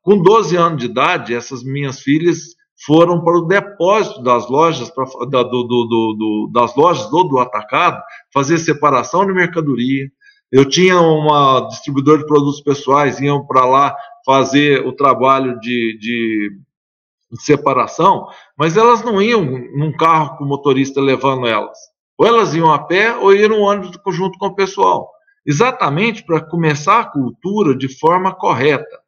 Com 12 anos de idade, essas minhas filhas foram para o depósito das lojas, pra, da, do, do, do, das lojas do, do atacado, fazer separação de mercadoria, eu tinha uma distribuidor de produtos pessoais, iam para lá fazer o trabalho de, de, de, separação, mas elas não iam num carro com o motorista levando elas. Ou elas iam a pé ou iam ônibus junto com o pessoal. Exatamente para começar a cultura de forma correta.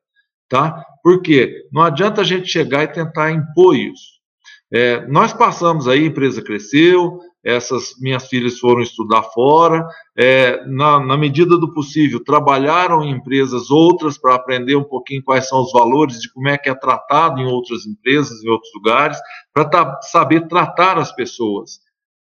Tá? Porque não adianta a gente chegar e tentar impor isso. É, nós passamos aí, a empresa cresceu, essas minhas filhas foram estudar fora, é, na, na, medida do possível, trabalharam em empresas outras para aprender um pouquinho quais são os valores de como é que é tratado em outras empresas, em outros lugares, para saber tratar as pessoas,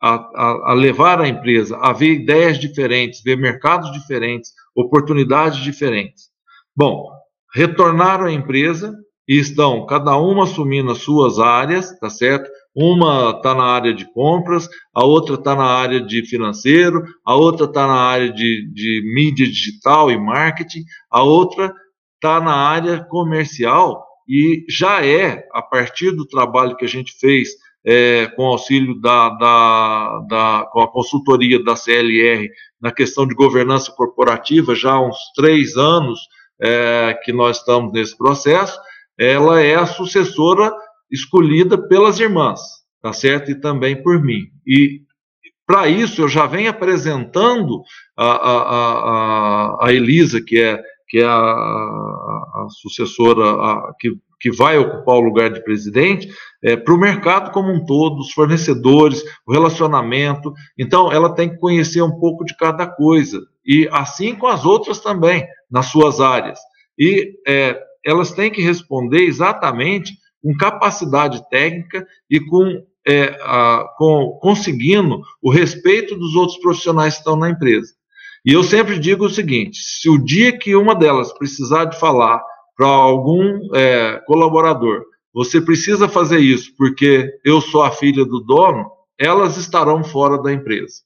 a, a, a levar a empresa a ver ideias diferentes, ver mercados diferentes, oportunidades diferentes. Bom, retornaram à empresa e estão cada uma assumindo as suas áreas, tá certo? Uma está na área de compras, a outra está na área de financeiro, a outra está na área de, de mídia digital e marketing, a outra está na área comercial e já é, a partir do trabalho que a gente fez é, com auxílio da, da, da, com a consultoria da CLR na questão de governança corporativa, já há uns três anos é, que nós estamos nesse processo, ela é a sucessora escolhida pelas irmãs, tá certo? E também por mim. E para isso eu já venho apresentando a, a, a, a Elisa, que é, que é a, a sucessora que, que vai ocupar o lugar de presidente, é, para o mercado como um todo, os fornecedores, o relacionamento. Então, ela tem que conhecer um pouco de cada coisa. E assim com as outras também, nas suas áreas. E é, elas têm que responder exatamente com capacidade técnica e com, é, a, com conseguindo o respeito dos outros profissionais que estão na empresa. E eu sempre digo o seguinte: se o dia que uma delas precisar de falar para algum é, colaborador, você precisa fazer isso porque eu sou a filha do dono, elas estarão fora da empresa,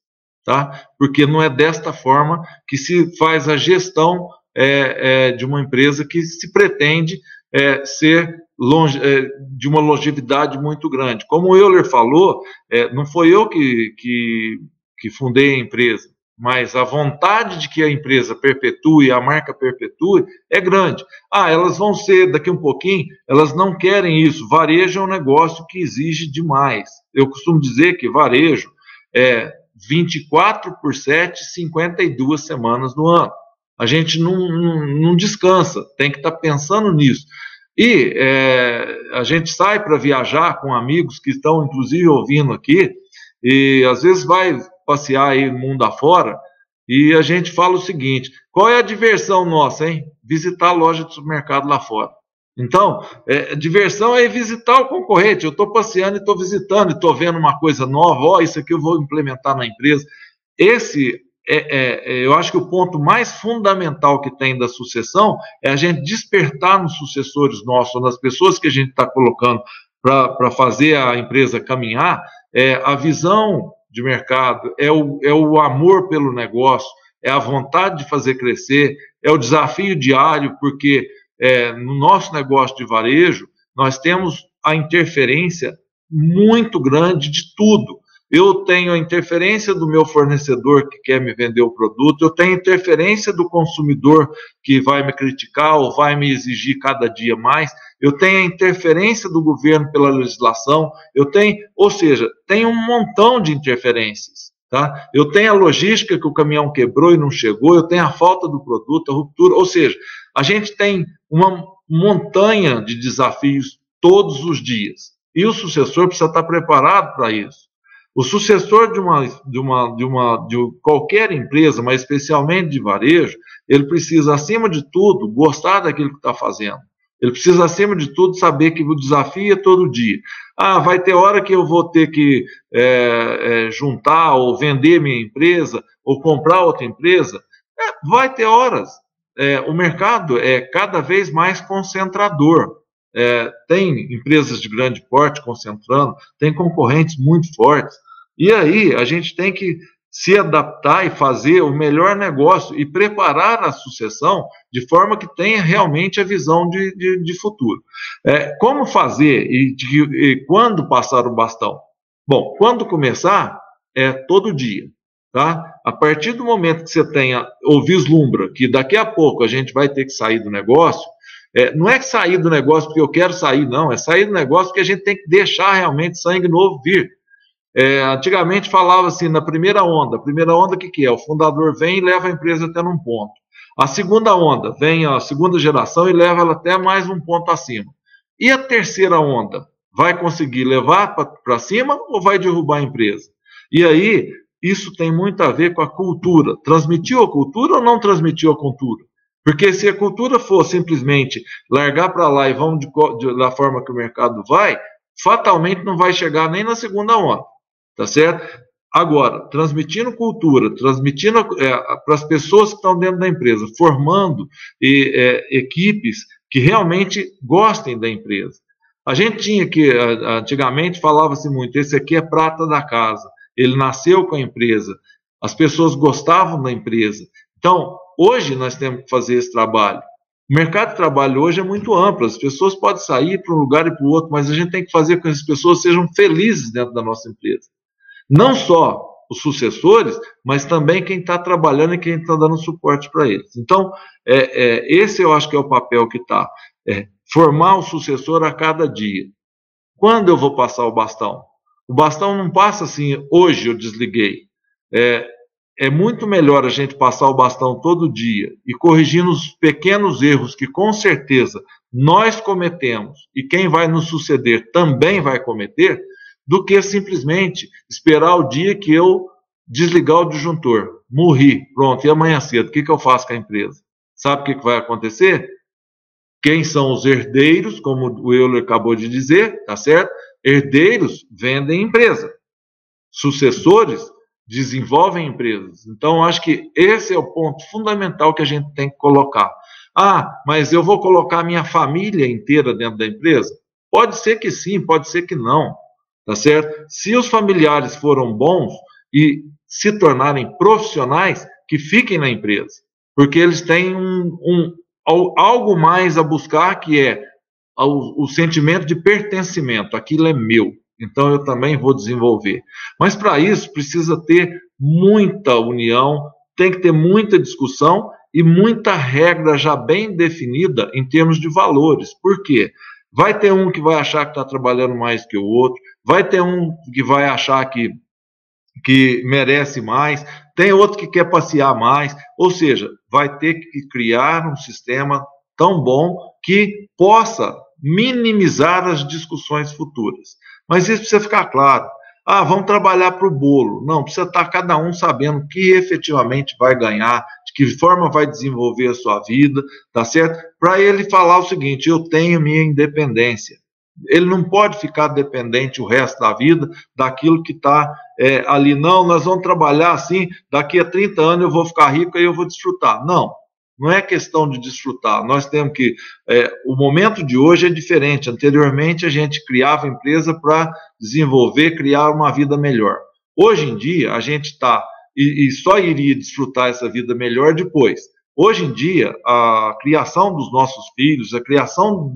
tá? Porque não é desta forma que se faz a gestão é, é, de uma empresa que se pretende é, ser longe, é, de uma longevidade muito grande. Como o Euler falou, é, não foi eu que, que, que fundei a empresa, mas a vontade de que a empresa perpetue, a marca perpetue, é grande. Ah, elas vão ser, daqui um pouquinho, elas não querem isso. Varejo é um negócio que exige demais. Eu costumo dizer que varejo é 24 por 7, 52 semanas no ano. A gente não, não, não descansa, tem que estar tá pensando nisso. E é, a gente sai para viajar com amigos que estão, inclusive, ouvindo aqui, e às vezes vai passear aí mundo afora, e a gente fala o seguinte: qual é a diversão nossa, hein? Visitar a loja de supermercado lá fora. Então, é, diversão é visitar o concorrente. Eu estou passeando e estou visitando, e estou vendo uma coisa nova, ó, isso aqui eu vou implementar na empresa. Esse é, é, é, eu acho que o ponto mais fundamental que tem da sucessão é a gente despertar nos sucessores nossos, nas pessoas que a gente está colocando para fazer a empresa caminhar, é a visão de mercado, é o, é o amor pelo negócio, é a vontade de fazer crescer, é o desafio diário, porque é, no nosso negócio de varejo, nós temos a interferência muito grande de tudo. Eu tenho a interferência do meu fornecedor que quer me vender o produto, eu tenho interferência do consumidor que vai me criticar ou vai me exigir cada dia mais, eu tenho a interferência do governo pela legislação, eu tenho, ou seja, tem um montão de interferências. Tá? Eu tenho a logística que o caminhão quebrou e não chegou, eu tenho a falta do produto, a ruptura, ou seja, a gente tem uma montanha de desafios todos os dias. E o sucessor precisa estar preparado para isso. O sucessor de uma, de uma, de uma, de qualquer empresa, mas especialmente de varejo, ele precisa, acima de tudo, gostar daquilo que está fazendo. Ele precisa, acima de tudo, saber que o desafio é todo dia. Ah, vai ter hora que eu vou ter que é, é, juntar ou vender minha empresa ou comprar outra empresa. É, vai ter horas. É, o mercado é cada vez mais concentrador. É, tem empresas de grande porte concentrando, tem concorrentes muito fortes. E aí a gente tem que se adaptar e fazer o melhor negócio e preparar a sucessão de forma que tenha realmente a visão de, de, de futuro. É, como fazer e, de, e quando passar o bastão? Bom, quando começar, é todo dia. Tá? A partir do momento que você tenha ou vislumbra que daqui a pouco a gente vai ter que sair do negócio, é, não é sair do negócio porque eu quero sair, não, é sair do negócio porque a gente tem que deixar realmente sangue novo vir. É, antigamente falava assim, na primeira onda, primeira onda o que, que é? O fundador vem e leva a empresa até num ponto. A segunda onda, vem a segunda geração e leva ela até mais um ponto acima. E a terceira onda, vai conseguir levar para cima ou vai derrubar a empresa? E aí, isso tem muito a ver com a cultura. Transmitiu a cultura ou não transmitiu a cultura? Porque se a cultura for simplesmente largar para lá e vamos de, de, da forma que o mercado vai, fatalmente não vai chegar nem na segunda onda tá certo? Agora, transmitindo cultura, transmitindo é, para as pessoas que estão dentro da empresa, formando e, é, equipes que realmente gostem da empresa. A gente tinha que, antigamente falava-se muito, esse aqui é prata da casa, ele nasceu com a empresa, as pessoas gostavam da empresa. Então, hoje nós temos que fazer esse trabalho. O mercado de trabalho hoje é muito amplo, as pessoas podem sair para um lugar e para o outro, mas a gente tem que fazer com que as pessoas sejam felizes dentro da nossa empresa. Não só os sucessores, mas também quem está trabalhando e quem está dando suporte para eles. Então, é, é, esse eu acho que é o papel que está. É, formar o sucessor a cada dia. Quando eu vou passar o bastão? O bastão não passa assim, hoje eu desliguei. É, é muito melhor a gente passar o bastão todo dia e corrigindo os pequenos erros que com certeza nós cometemos e quem vai nos suceder também vai cometer, do que simplesmente esperar o dia que eu desligar o disjuntor. Morri, pronto, e amanhã cedo, o que, que eu faço com a empresa? Sabe o que, que vai acontecer? Quem são os herdeiros, como o Euler acabou de dizer, tá certo? Herdeiros vendem empresa. Sucessores desenvolvem empresas. Então, acho que esse é o ponto fundamental que a gente tem que colocar. Ah, mas eu vou colocar minha família inteira dentro da empresa? Pode ser que sim, pode ser que não tá certo? Se os familiares foram bons e se tornarem profissionais, que fiquem na empresa. porque eles têm um, um algo mais a buscar que é o, o sentimento de pertencimento. Aquilo é meu, então eu também vou desenvolver. Mas para isso precisa ter muita união, tem que ter muita discussão e muita regra já bem definida em termos de valores. Por quê? Vai ter um que vai achar que está trabalhando mais que o outro, vai ter um que vai achar que, que merece mais, tem outro que quer passear mais, ou seja, vai ter que criar um sistema tão bom que possa minimizar as discussões futuras. Mas isso precisa ficar claro. Ah, vamos trabalhar para o bolo. Não, precisa estar cada um sabendo que efetivamente vai ganhar, de que forma vai desenvolver a sua vida, tá certo? Para ele falar o seguinte: eu tenho minha independência. Ele não pode ficar dependente o resto da vida daquilo que está é, ali. Não, nós vamos trabalhar assim, daqui a 30 anos eu vou ficar rico e eu vou desfrutar. Não, não é questão de desfrutar. Nós temos que. É, o momento de hoje é diferente. Anteriormente, a gente criava empresa para desenvolver, criar uma vida melhor. Hoje em dia, a gente está. E, e só iria desfrutar essa vida melhor depois. Hoje em dia, a criação dos nossos filhos, a criação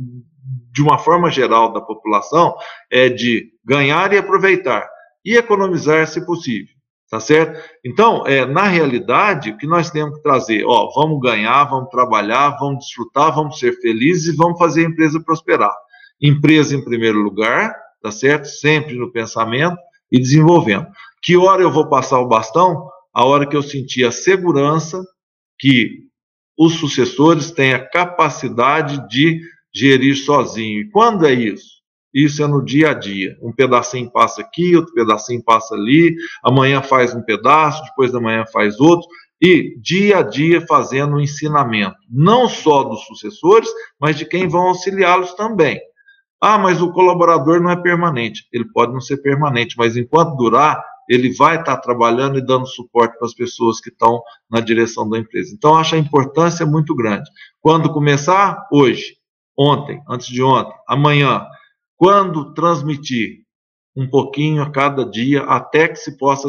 de uma forma geral da população é de ganhar e aproveitar e economizar se possível. Tá certo? Então, é, na realidade, o que nós temos que trazer? Ó, vamos ganhar, vamos trabalhar, vamos desfrutar, vamos ser felizes e vamos fazer a empresa prosperar. Empresa em primeiro lugar, tá certo? Sempre no pensamento e desenvolvendo. Que hora eu vou passar o bastão? A hora que eu sentir a segurança que os sucessores têm a capacidade de gerir sozinho. E quando é isso? Isso é no dia a dia. Um pedacinho passa aqui, outro pedacinho passa ali, amanhã faz um pedaço, depois da manhã faz outro, e dia a dia fazendo o ensinamento, não só dos sucessores, mas de quem vão auxiliá-los também. Ah, mas o colaborador não é permanente. Ele pode não ser permanente, mas enquanto durar, ele vai estar trabalhando e dando suporte para as pessoas que estão na direção da empresa. Então, acho a importância muito grande. Quando começar? Hoje, ontem, antes de ontem, amanhã, quando transmitir um pouquinho a cada dia até que se possa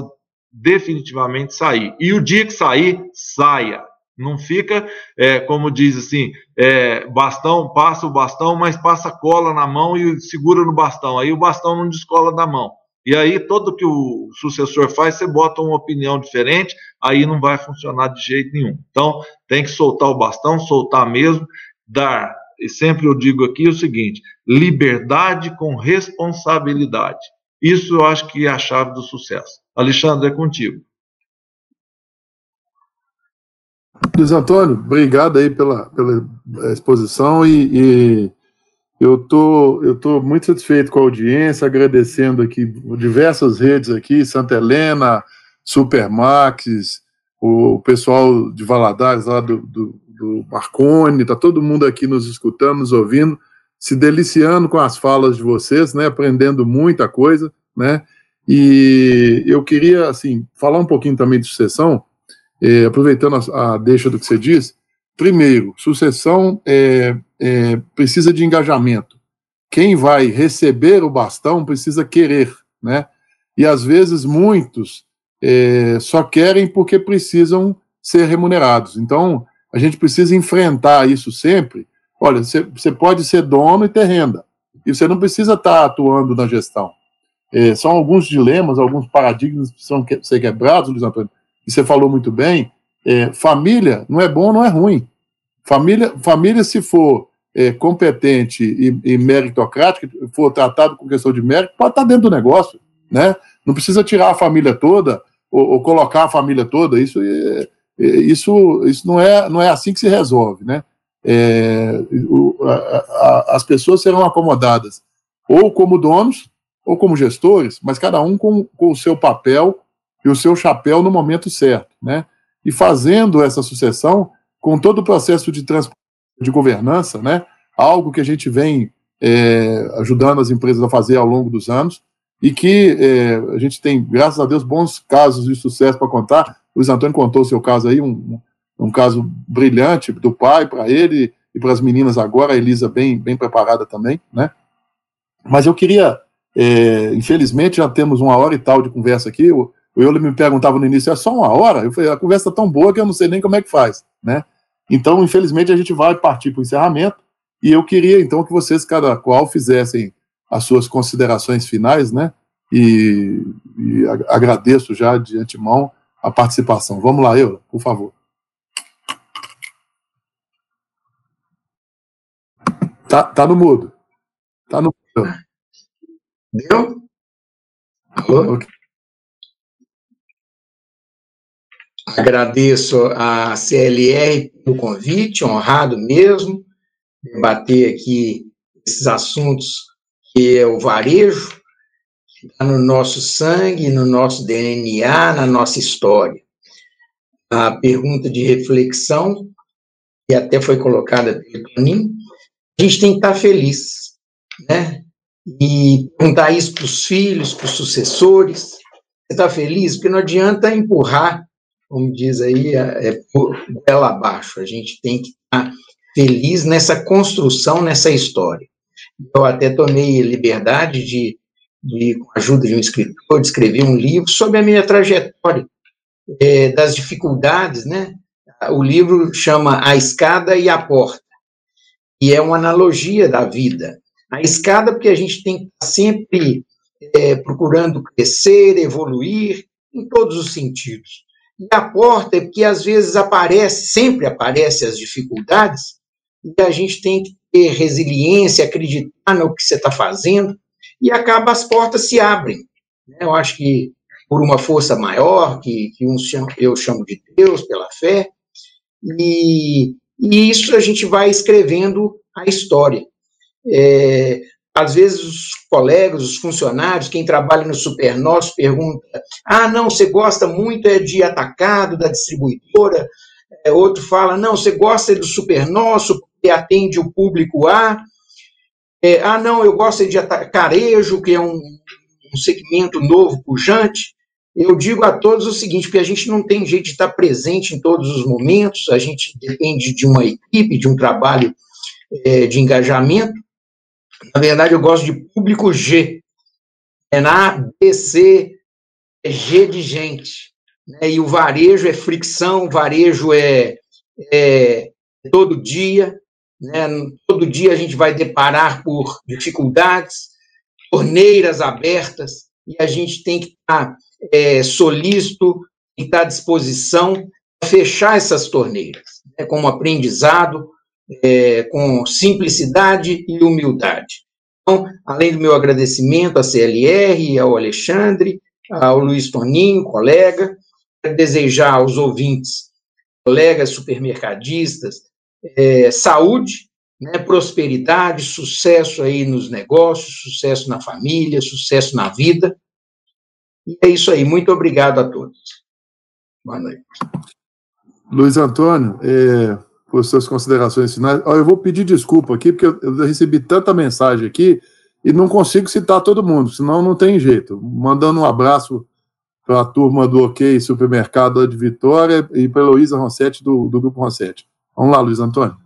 definitivamente sair. E o dia que sair, saia. Não fica, é, como diz assim, é, bastão, passa o bastão, mas passa cola na mão e segura no bastão. Aí o bastão não descola da mão. E aí, todo que o sucessor faz, você bota uma opinião diferente, aí não vai funcionar de jeito nenhum. Então, tem que soltar o bastão, soltar mesmo, dar e sempre eu digo aqui o seguinte: liberdade com responsabilidade. Isso eu acho que é a chave do sucesso. Alexandre, é contigo. Luiz Antônio, obrigado aí pela, pela exposição e, e eu tô, eu tô muito satisfeito com a audiência, agradecendo aqui diversas redes aqui, Santa Helena, Supermax, o pessoal de Valadares lá do, do, do Marconi, está todo mundo aqui nos escutando, nos ouvindo, se deliciando com as falas de vocês, né, aprendendo muita coisa, né, e eu queria, assim, falar um pouquinho também de sucessão, é, aproveitando a, a, deixa do que você diz, primeiro, sucessão é, é, precisa de engajamento. Quem vai receber o bastão precisa querer, né, e às vezes muitos é, só querem porque precisam ser remunerados. Então, a gente precisa enfrentar isso sempre. Olha, você pode ser dono e ter renda, e você não precisa estar atuando na gestão. É, são alguns dilemas, alguns paradigmas que precisam ser quebrados, Luiz Antônio, e você falou muito bem. É, família não é bom, não é ruim. Família, família se for é, competente e, e meritocrática, for tratado com questão de mérito, pode estar dentro do negócio, né? Não precisa tirar a família toda ou, ou colocar a família toda. Isso é, isso, isso não, é, não é assim que se resolve, né? É, o, a, a, as pessoas serão acomodadas ou como donos ou como gestores, mas cada um com, com o seu papel e o seu chapéu no momento certo, né? E fazendo essa sucessão com todo o processo de, trans, de governança, né? Algo que a gente vem é, ajudando as empresas a fazer ao longo dos anos e que é, a gente tem, graças a Deus, bons casos de sucesso para contar, o Luiz Antônio contou o seu caso aí, um, um caso brilhante do pai para ele e para as meninas agora, a Elisa bem, bem preparada também, né? Mas eu queria, é, infelizmente, já temos uma hora e tal de conversa aqui, o Euler me perguntava no início, é só uma hora? Eu falei, a conversa é tão boa que eu não sei nem como é que faz, né? Então, infelizmente, a gente vai partir para o encerramento, e eu queria, então, que vocês, cada qual, fizessem as suas considerações finais, né? E, e agradeço já de antemão a participação. Vamos lá, Euler, por favor. Tá, tá no mudo. Tá no mudo. Deu? Alô? Okay. Agradeço a CLR pelo convite, honrado mesmo, debater aqui esses assuntos que é o varejo, que está no nosso sangue, no nosso DNA, na nossa história. A pergunta de reflexão, que até foi colocada pelo Toninho, a gente tem que estar feliz, né? E perguntar isso para os filhos, para os sucessores. Você está feliz? Porque não adianta empurrar como diz aí, é, é por ela abaixo. A gente tem que estar feliz nessa construção, nessa história. Eu até tomei liberdade de, de com a ajuda de um escritor, de escrever um livro sobre a minha trajetória, é, das dificuldades, né? O livro chama A Escada e a Porta, e é uma analogia da vida. A escada, porque a gente tem que estar sempre é, procurando crescer, evoluir, em todos os sentidos. E a porta é porque às vezes aparece, sempre aparecem as dificuldades, e a gente tem que ter resiliência, acreditar no que você está fazendo, e acaba as portas se abrem. Né? Eu acho que por uma força maior, que, que eu chamo de Deus, pela fé, e, e isso a gente vai escrevendo a história. É, às vezes os colegas, os funcionários, quem trabalha no Supernosso pergunta: ah, não, você gosta muito é de atacado da distribuidora. É, outro fala: não, você gosta do Supernosso porque atende o público A. É, ah, não, eu gosto de atacarejo, que é um, um segmento novo, pujante. Eu digo a todos o seguinte, porque a gente não tem jeito de estar presente em todos os momentos, a gente depende de uma equipe, de um trabalho é, de engajamento, na verdade, eu gosto de público G. É na B, C, é G de gente. Né? E o varejo é fricção, varejo é, é todo dia. Né? Todo dia a gente vai deparar por dificuldades, torneiras abertas, e a gente tem que estar é, solícito, e estar à disposição para fechar essas torneiras, né? como aprendizado, é, com simplicidade e humildade. Então, além do meu agradecimento à CLR, ao Alexandre, ao Luiz Toninho, colega, desejar aos ouvintes, colegas supermercadistas, é, saúde, né, prosperidade, sucesso aí nos negócios, sucesso na família, sucesso na vida. E é isso aí. Muito obrigado a todos. Boa noite. Luiz Antônio, é, por suas considerações finais. Eu vou pedir desculpa aqui, porque eu recebi tanta mensagem aqui e não consigo citar todo mundo, senão não tem jeito. Mandando um abraço para a turma do OK Supermercado de Vitória e para a Luísa Rossetti, do, do Grupo Rossetti. Vamos lá, Luiz Antônio.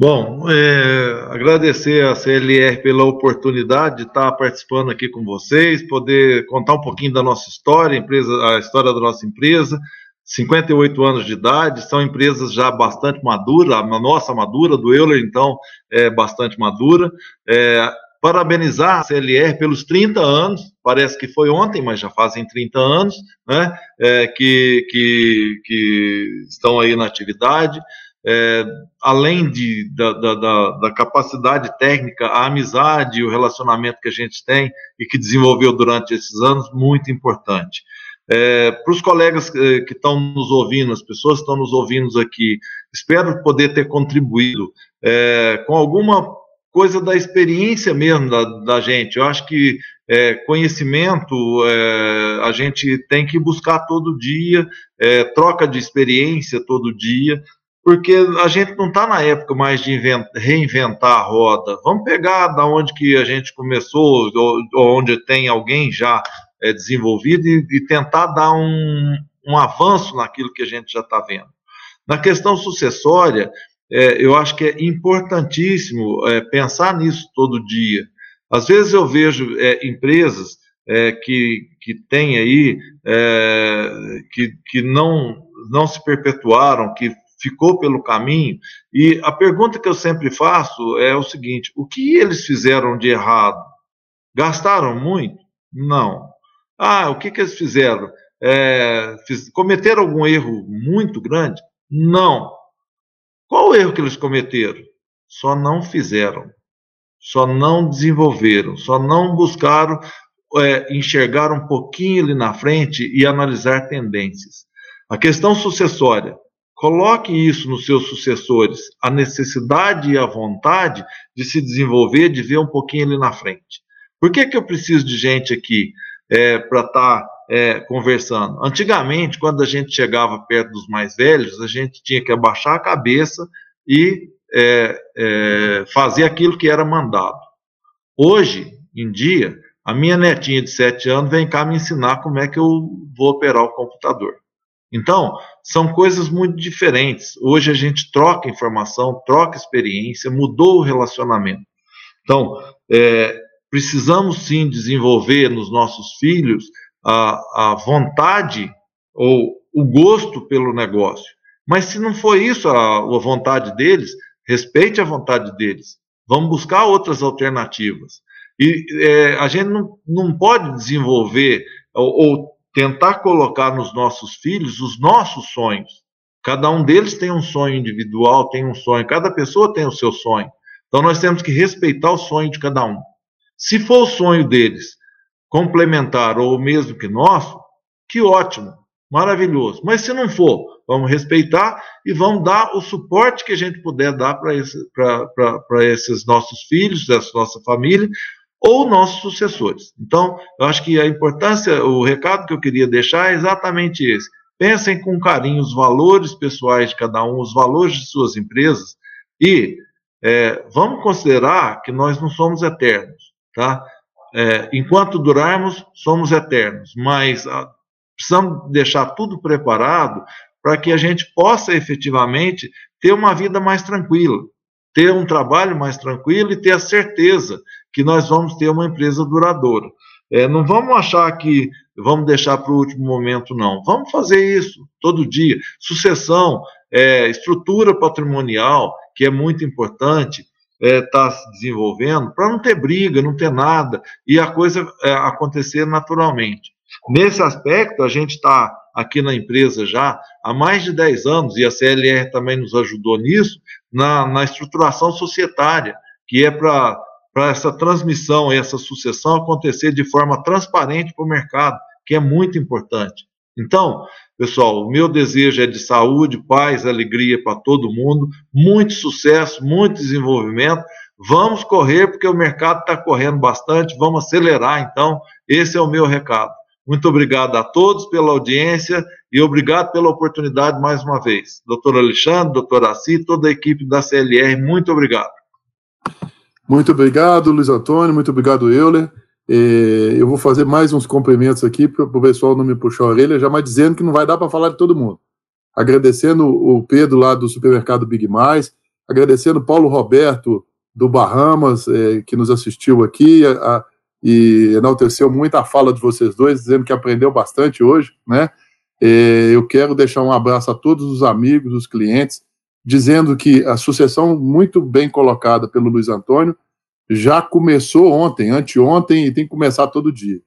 Bom, é, agradecer a CLR pela oportunidade de estar participando aqui com vocês, poder contar um pouquinho da nossa história, empresa, a história da nossa empresa, 58 anos de idade, são empresas já bastante maduras, a nossa madura, do Euler, então, é bastante madura. É, parabenizar a CLR pelos 30 anos, parece que foi ontem, mas já fazem 30 anos, né, é, que, que, que estão aí na atividade. É, além de, da, da, da, capacidade técnica, a amizade e o relacionamento que a gente tem e que desenvolveu durante esses anos, muito importante. É, Para os colegas é, que estão nos ouvindo, as pessoas que estão nos ouvindo aqui, espero poder ter contribuído é, com alguma coisa da experiência mesmo da, da gente. Eu acho que é, conhecimento é, a gente tem que buscar todo dia, é, troca de experiência todo dia, porque a gente não está na época mais de reinventar a roda. Vamos pegar da onde que a gente começou, ou onde tem alguém já é, desenvolvido e, e, tentar dar um, um avanço naquilo que a gente já está vendo. Na questão sucessória, é, eu acho que é importantíssimo é, pensar nisso todo dia. Às vezes eu vejo é, empresas é, que, que tem aí, é, que, que não, não se perpetuaram, que ficou pelo caminho. E a pergunta que eu sempre faço é o seguinte: o que eles fizeram de errado? Gastaram muito? Não. Ah, o que, que eles fizeram? É, fiz, cometeram algum erro muito grande? Não. Qual o erro que eles cometeram? Só não fizeram, só não desenvolveram, só não buscaram é, enxergar um pouquinho ali na frente e analisar tendências. A questão sucessória. Coloque isso nos seus sucessores, a necessidade e a vontade de se desenvolver, de ver um pouquinho ali na frente. Por que, que eu preciso de gente aqui é, para estar tá, é, conversando? Antigamente, quando a gente chegava perto dos mais velhos, a gente tinha que abaixar a cabeça e é, é fazer aquilo que era mandado. Hoje em dia, a minha netinha de 7 anos vem cá me ensinar como é que eu vou operar o computador. Então, são coisas muito diferentes. Hoje a gente troca informação, troca experiência, mudou o relacionamento. Então, é, precisamos sim desenvolver nos nossos filhos a, a vontade ou o gosto pelo negócio. Mas se não for isso a, a vontade deles, respeite a vontade deles. Vamos buscar outras alternativas. E é, a gente não, não pode desenvolver ou, ou tentar colocar nos nossos filhos os nossos sonhos. Cada um deles tem um sonho individual, tem um sonho, cada pessoa tem o seu sonho. Então nós temos que respeitar o sonho de cada um. Se for o sonho deles complementar ou o mesmo que nosso, que ótimo, maravilhoso. Mas se não for, vamos respeitar e vamos dar o suporte que a gente puder dar para esse, esses nossos filhos, essa nossa família, ou nossos sucessores. Então, eu acho que a importância, o recado que eu queria deixar é exatamente esse. Pensem com carinho os valores pessoais de cada um, os valores de suas empresas e é, vamos considerar que nós não somos eternos, tá? É, enquanto durarmos, somos eternos, mas a, ah, precisamos deixar tudo preparado para que a gente possa efetivamente ter uma vida mais tranquila, ter um trabalho mais tranquilo e ter a certeza que nós vamos ter uma empresa duradoura. É, não vamos achar que vamos deixar para o último momento, não. Vamos fazer isso todo dia. Sucessão, é, estrutura patrimonial, que é muito importante, está é, tá se desenvolvendo, para não ter briga, não ter nada, e a coisa é, acontecer naturalmente. Nesse aspecto, a gente está aqui na empresa já há mais de 10 anos, e a CLR também nos ajudou nisso, na, na estruturação societária, que é para para essa transmissão e essa sucessão acontecer de forma transparente para o mercado, que é muito importante. Então, pessoal, o meu desejo é de saúde, paz, alegria para todo mundo, muito sucesso, muito desenvolvimento. Vamos correr, porque o mercado está correndo bastante, vamos acelerar, então, esse é o meu recado. Muito obrigado a todos pela audiência e obrigado pela oportunidade mais uma vez. Doutor Alexandre, doutor Assi, toda a equipe da CLR, muito obrigado. Muito obrigado, Luiz Antônio, muito obrigado, Euler. É, eu vou fazer mais uns cumprimentos aqui para o pessoal não me puxar a orelha, já mas dizendo que não vai dar para falar de todo mundo. Agradecendo o Pedro lá do supermercado Big Mais, agradecendo o Paulo Roberto do Bahamas, é, que nos assistiu aqui a, a, e enalteceu muito a fala de vocês dois, dizendo que aprendeu bastante hoje, né? É, eu quero deixar um abraço a todos os amigos, os clientes, dizendo que a sucessão, muito bem colocada pelo Luiz Antônio, já começou ontem, anteontem, e tem que começar todo dia.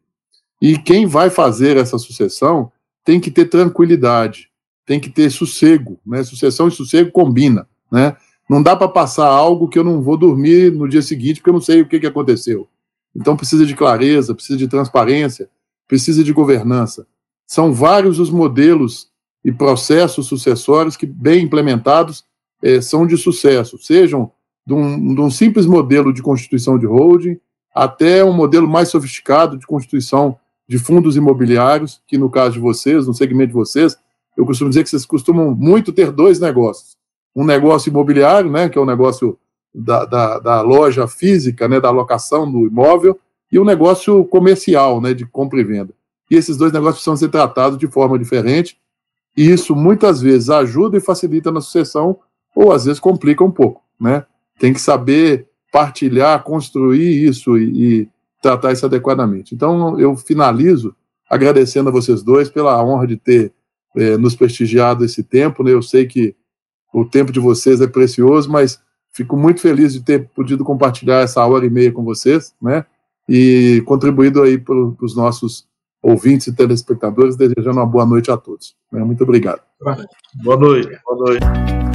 E quem vai fazer essa sucessão tem que ter tranquilidade, tem que ter sossego, né? Sucessão e sossego combina, né? Não dá para passar algo que eu não vou dormir no dia seguinte porque eu não sei o que, que aconteceu. Então precisa de clareza, precisa de transparência, precisa de governança. São vários os modelos e processos sucessórios que, bem implementados, é, são de sucesso, sejam de um, de um, simples modelo de constituição de holding até um modelo mais sofisticado de constituição de fundos imobiliários, que no caso de vocês, no segmento de vocês, eu costumo dizer que vocês costumam muito ter dois negócios. Um negócio imobiliário, né, que é o negócio da, da, da loja física, né, da locação do imóvel, e um negócio comercial, né, de compra e venda. E esses dois negócios precisam ser tratados de forma diferente, e isso muitas vezes ajuda e facilita na sucessão, ou às vezes complica um pouco, né? Tem que saber partilhar, construir isso e, e tratar isso adequadamente. Então, eu finalizo agradecendo a vocês dois pela honra de ter é, nos prestigiado esse tempo. Né? Eu sei que o tempo de vocês é precioso, mas fico muito feliz de ter podido compartilhar essa hora e meia com vocês, né? E contribuído aí para os nossos ouvintes e telespectadores, desejando uma boa noite a todos. Né? Muito obrigado. Boa noite. Boa noite.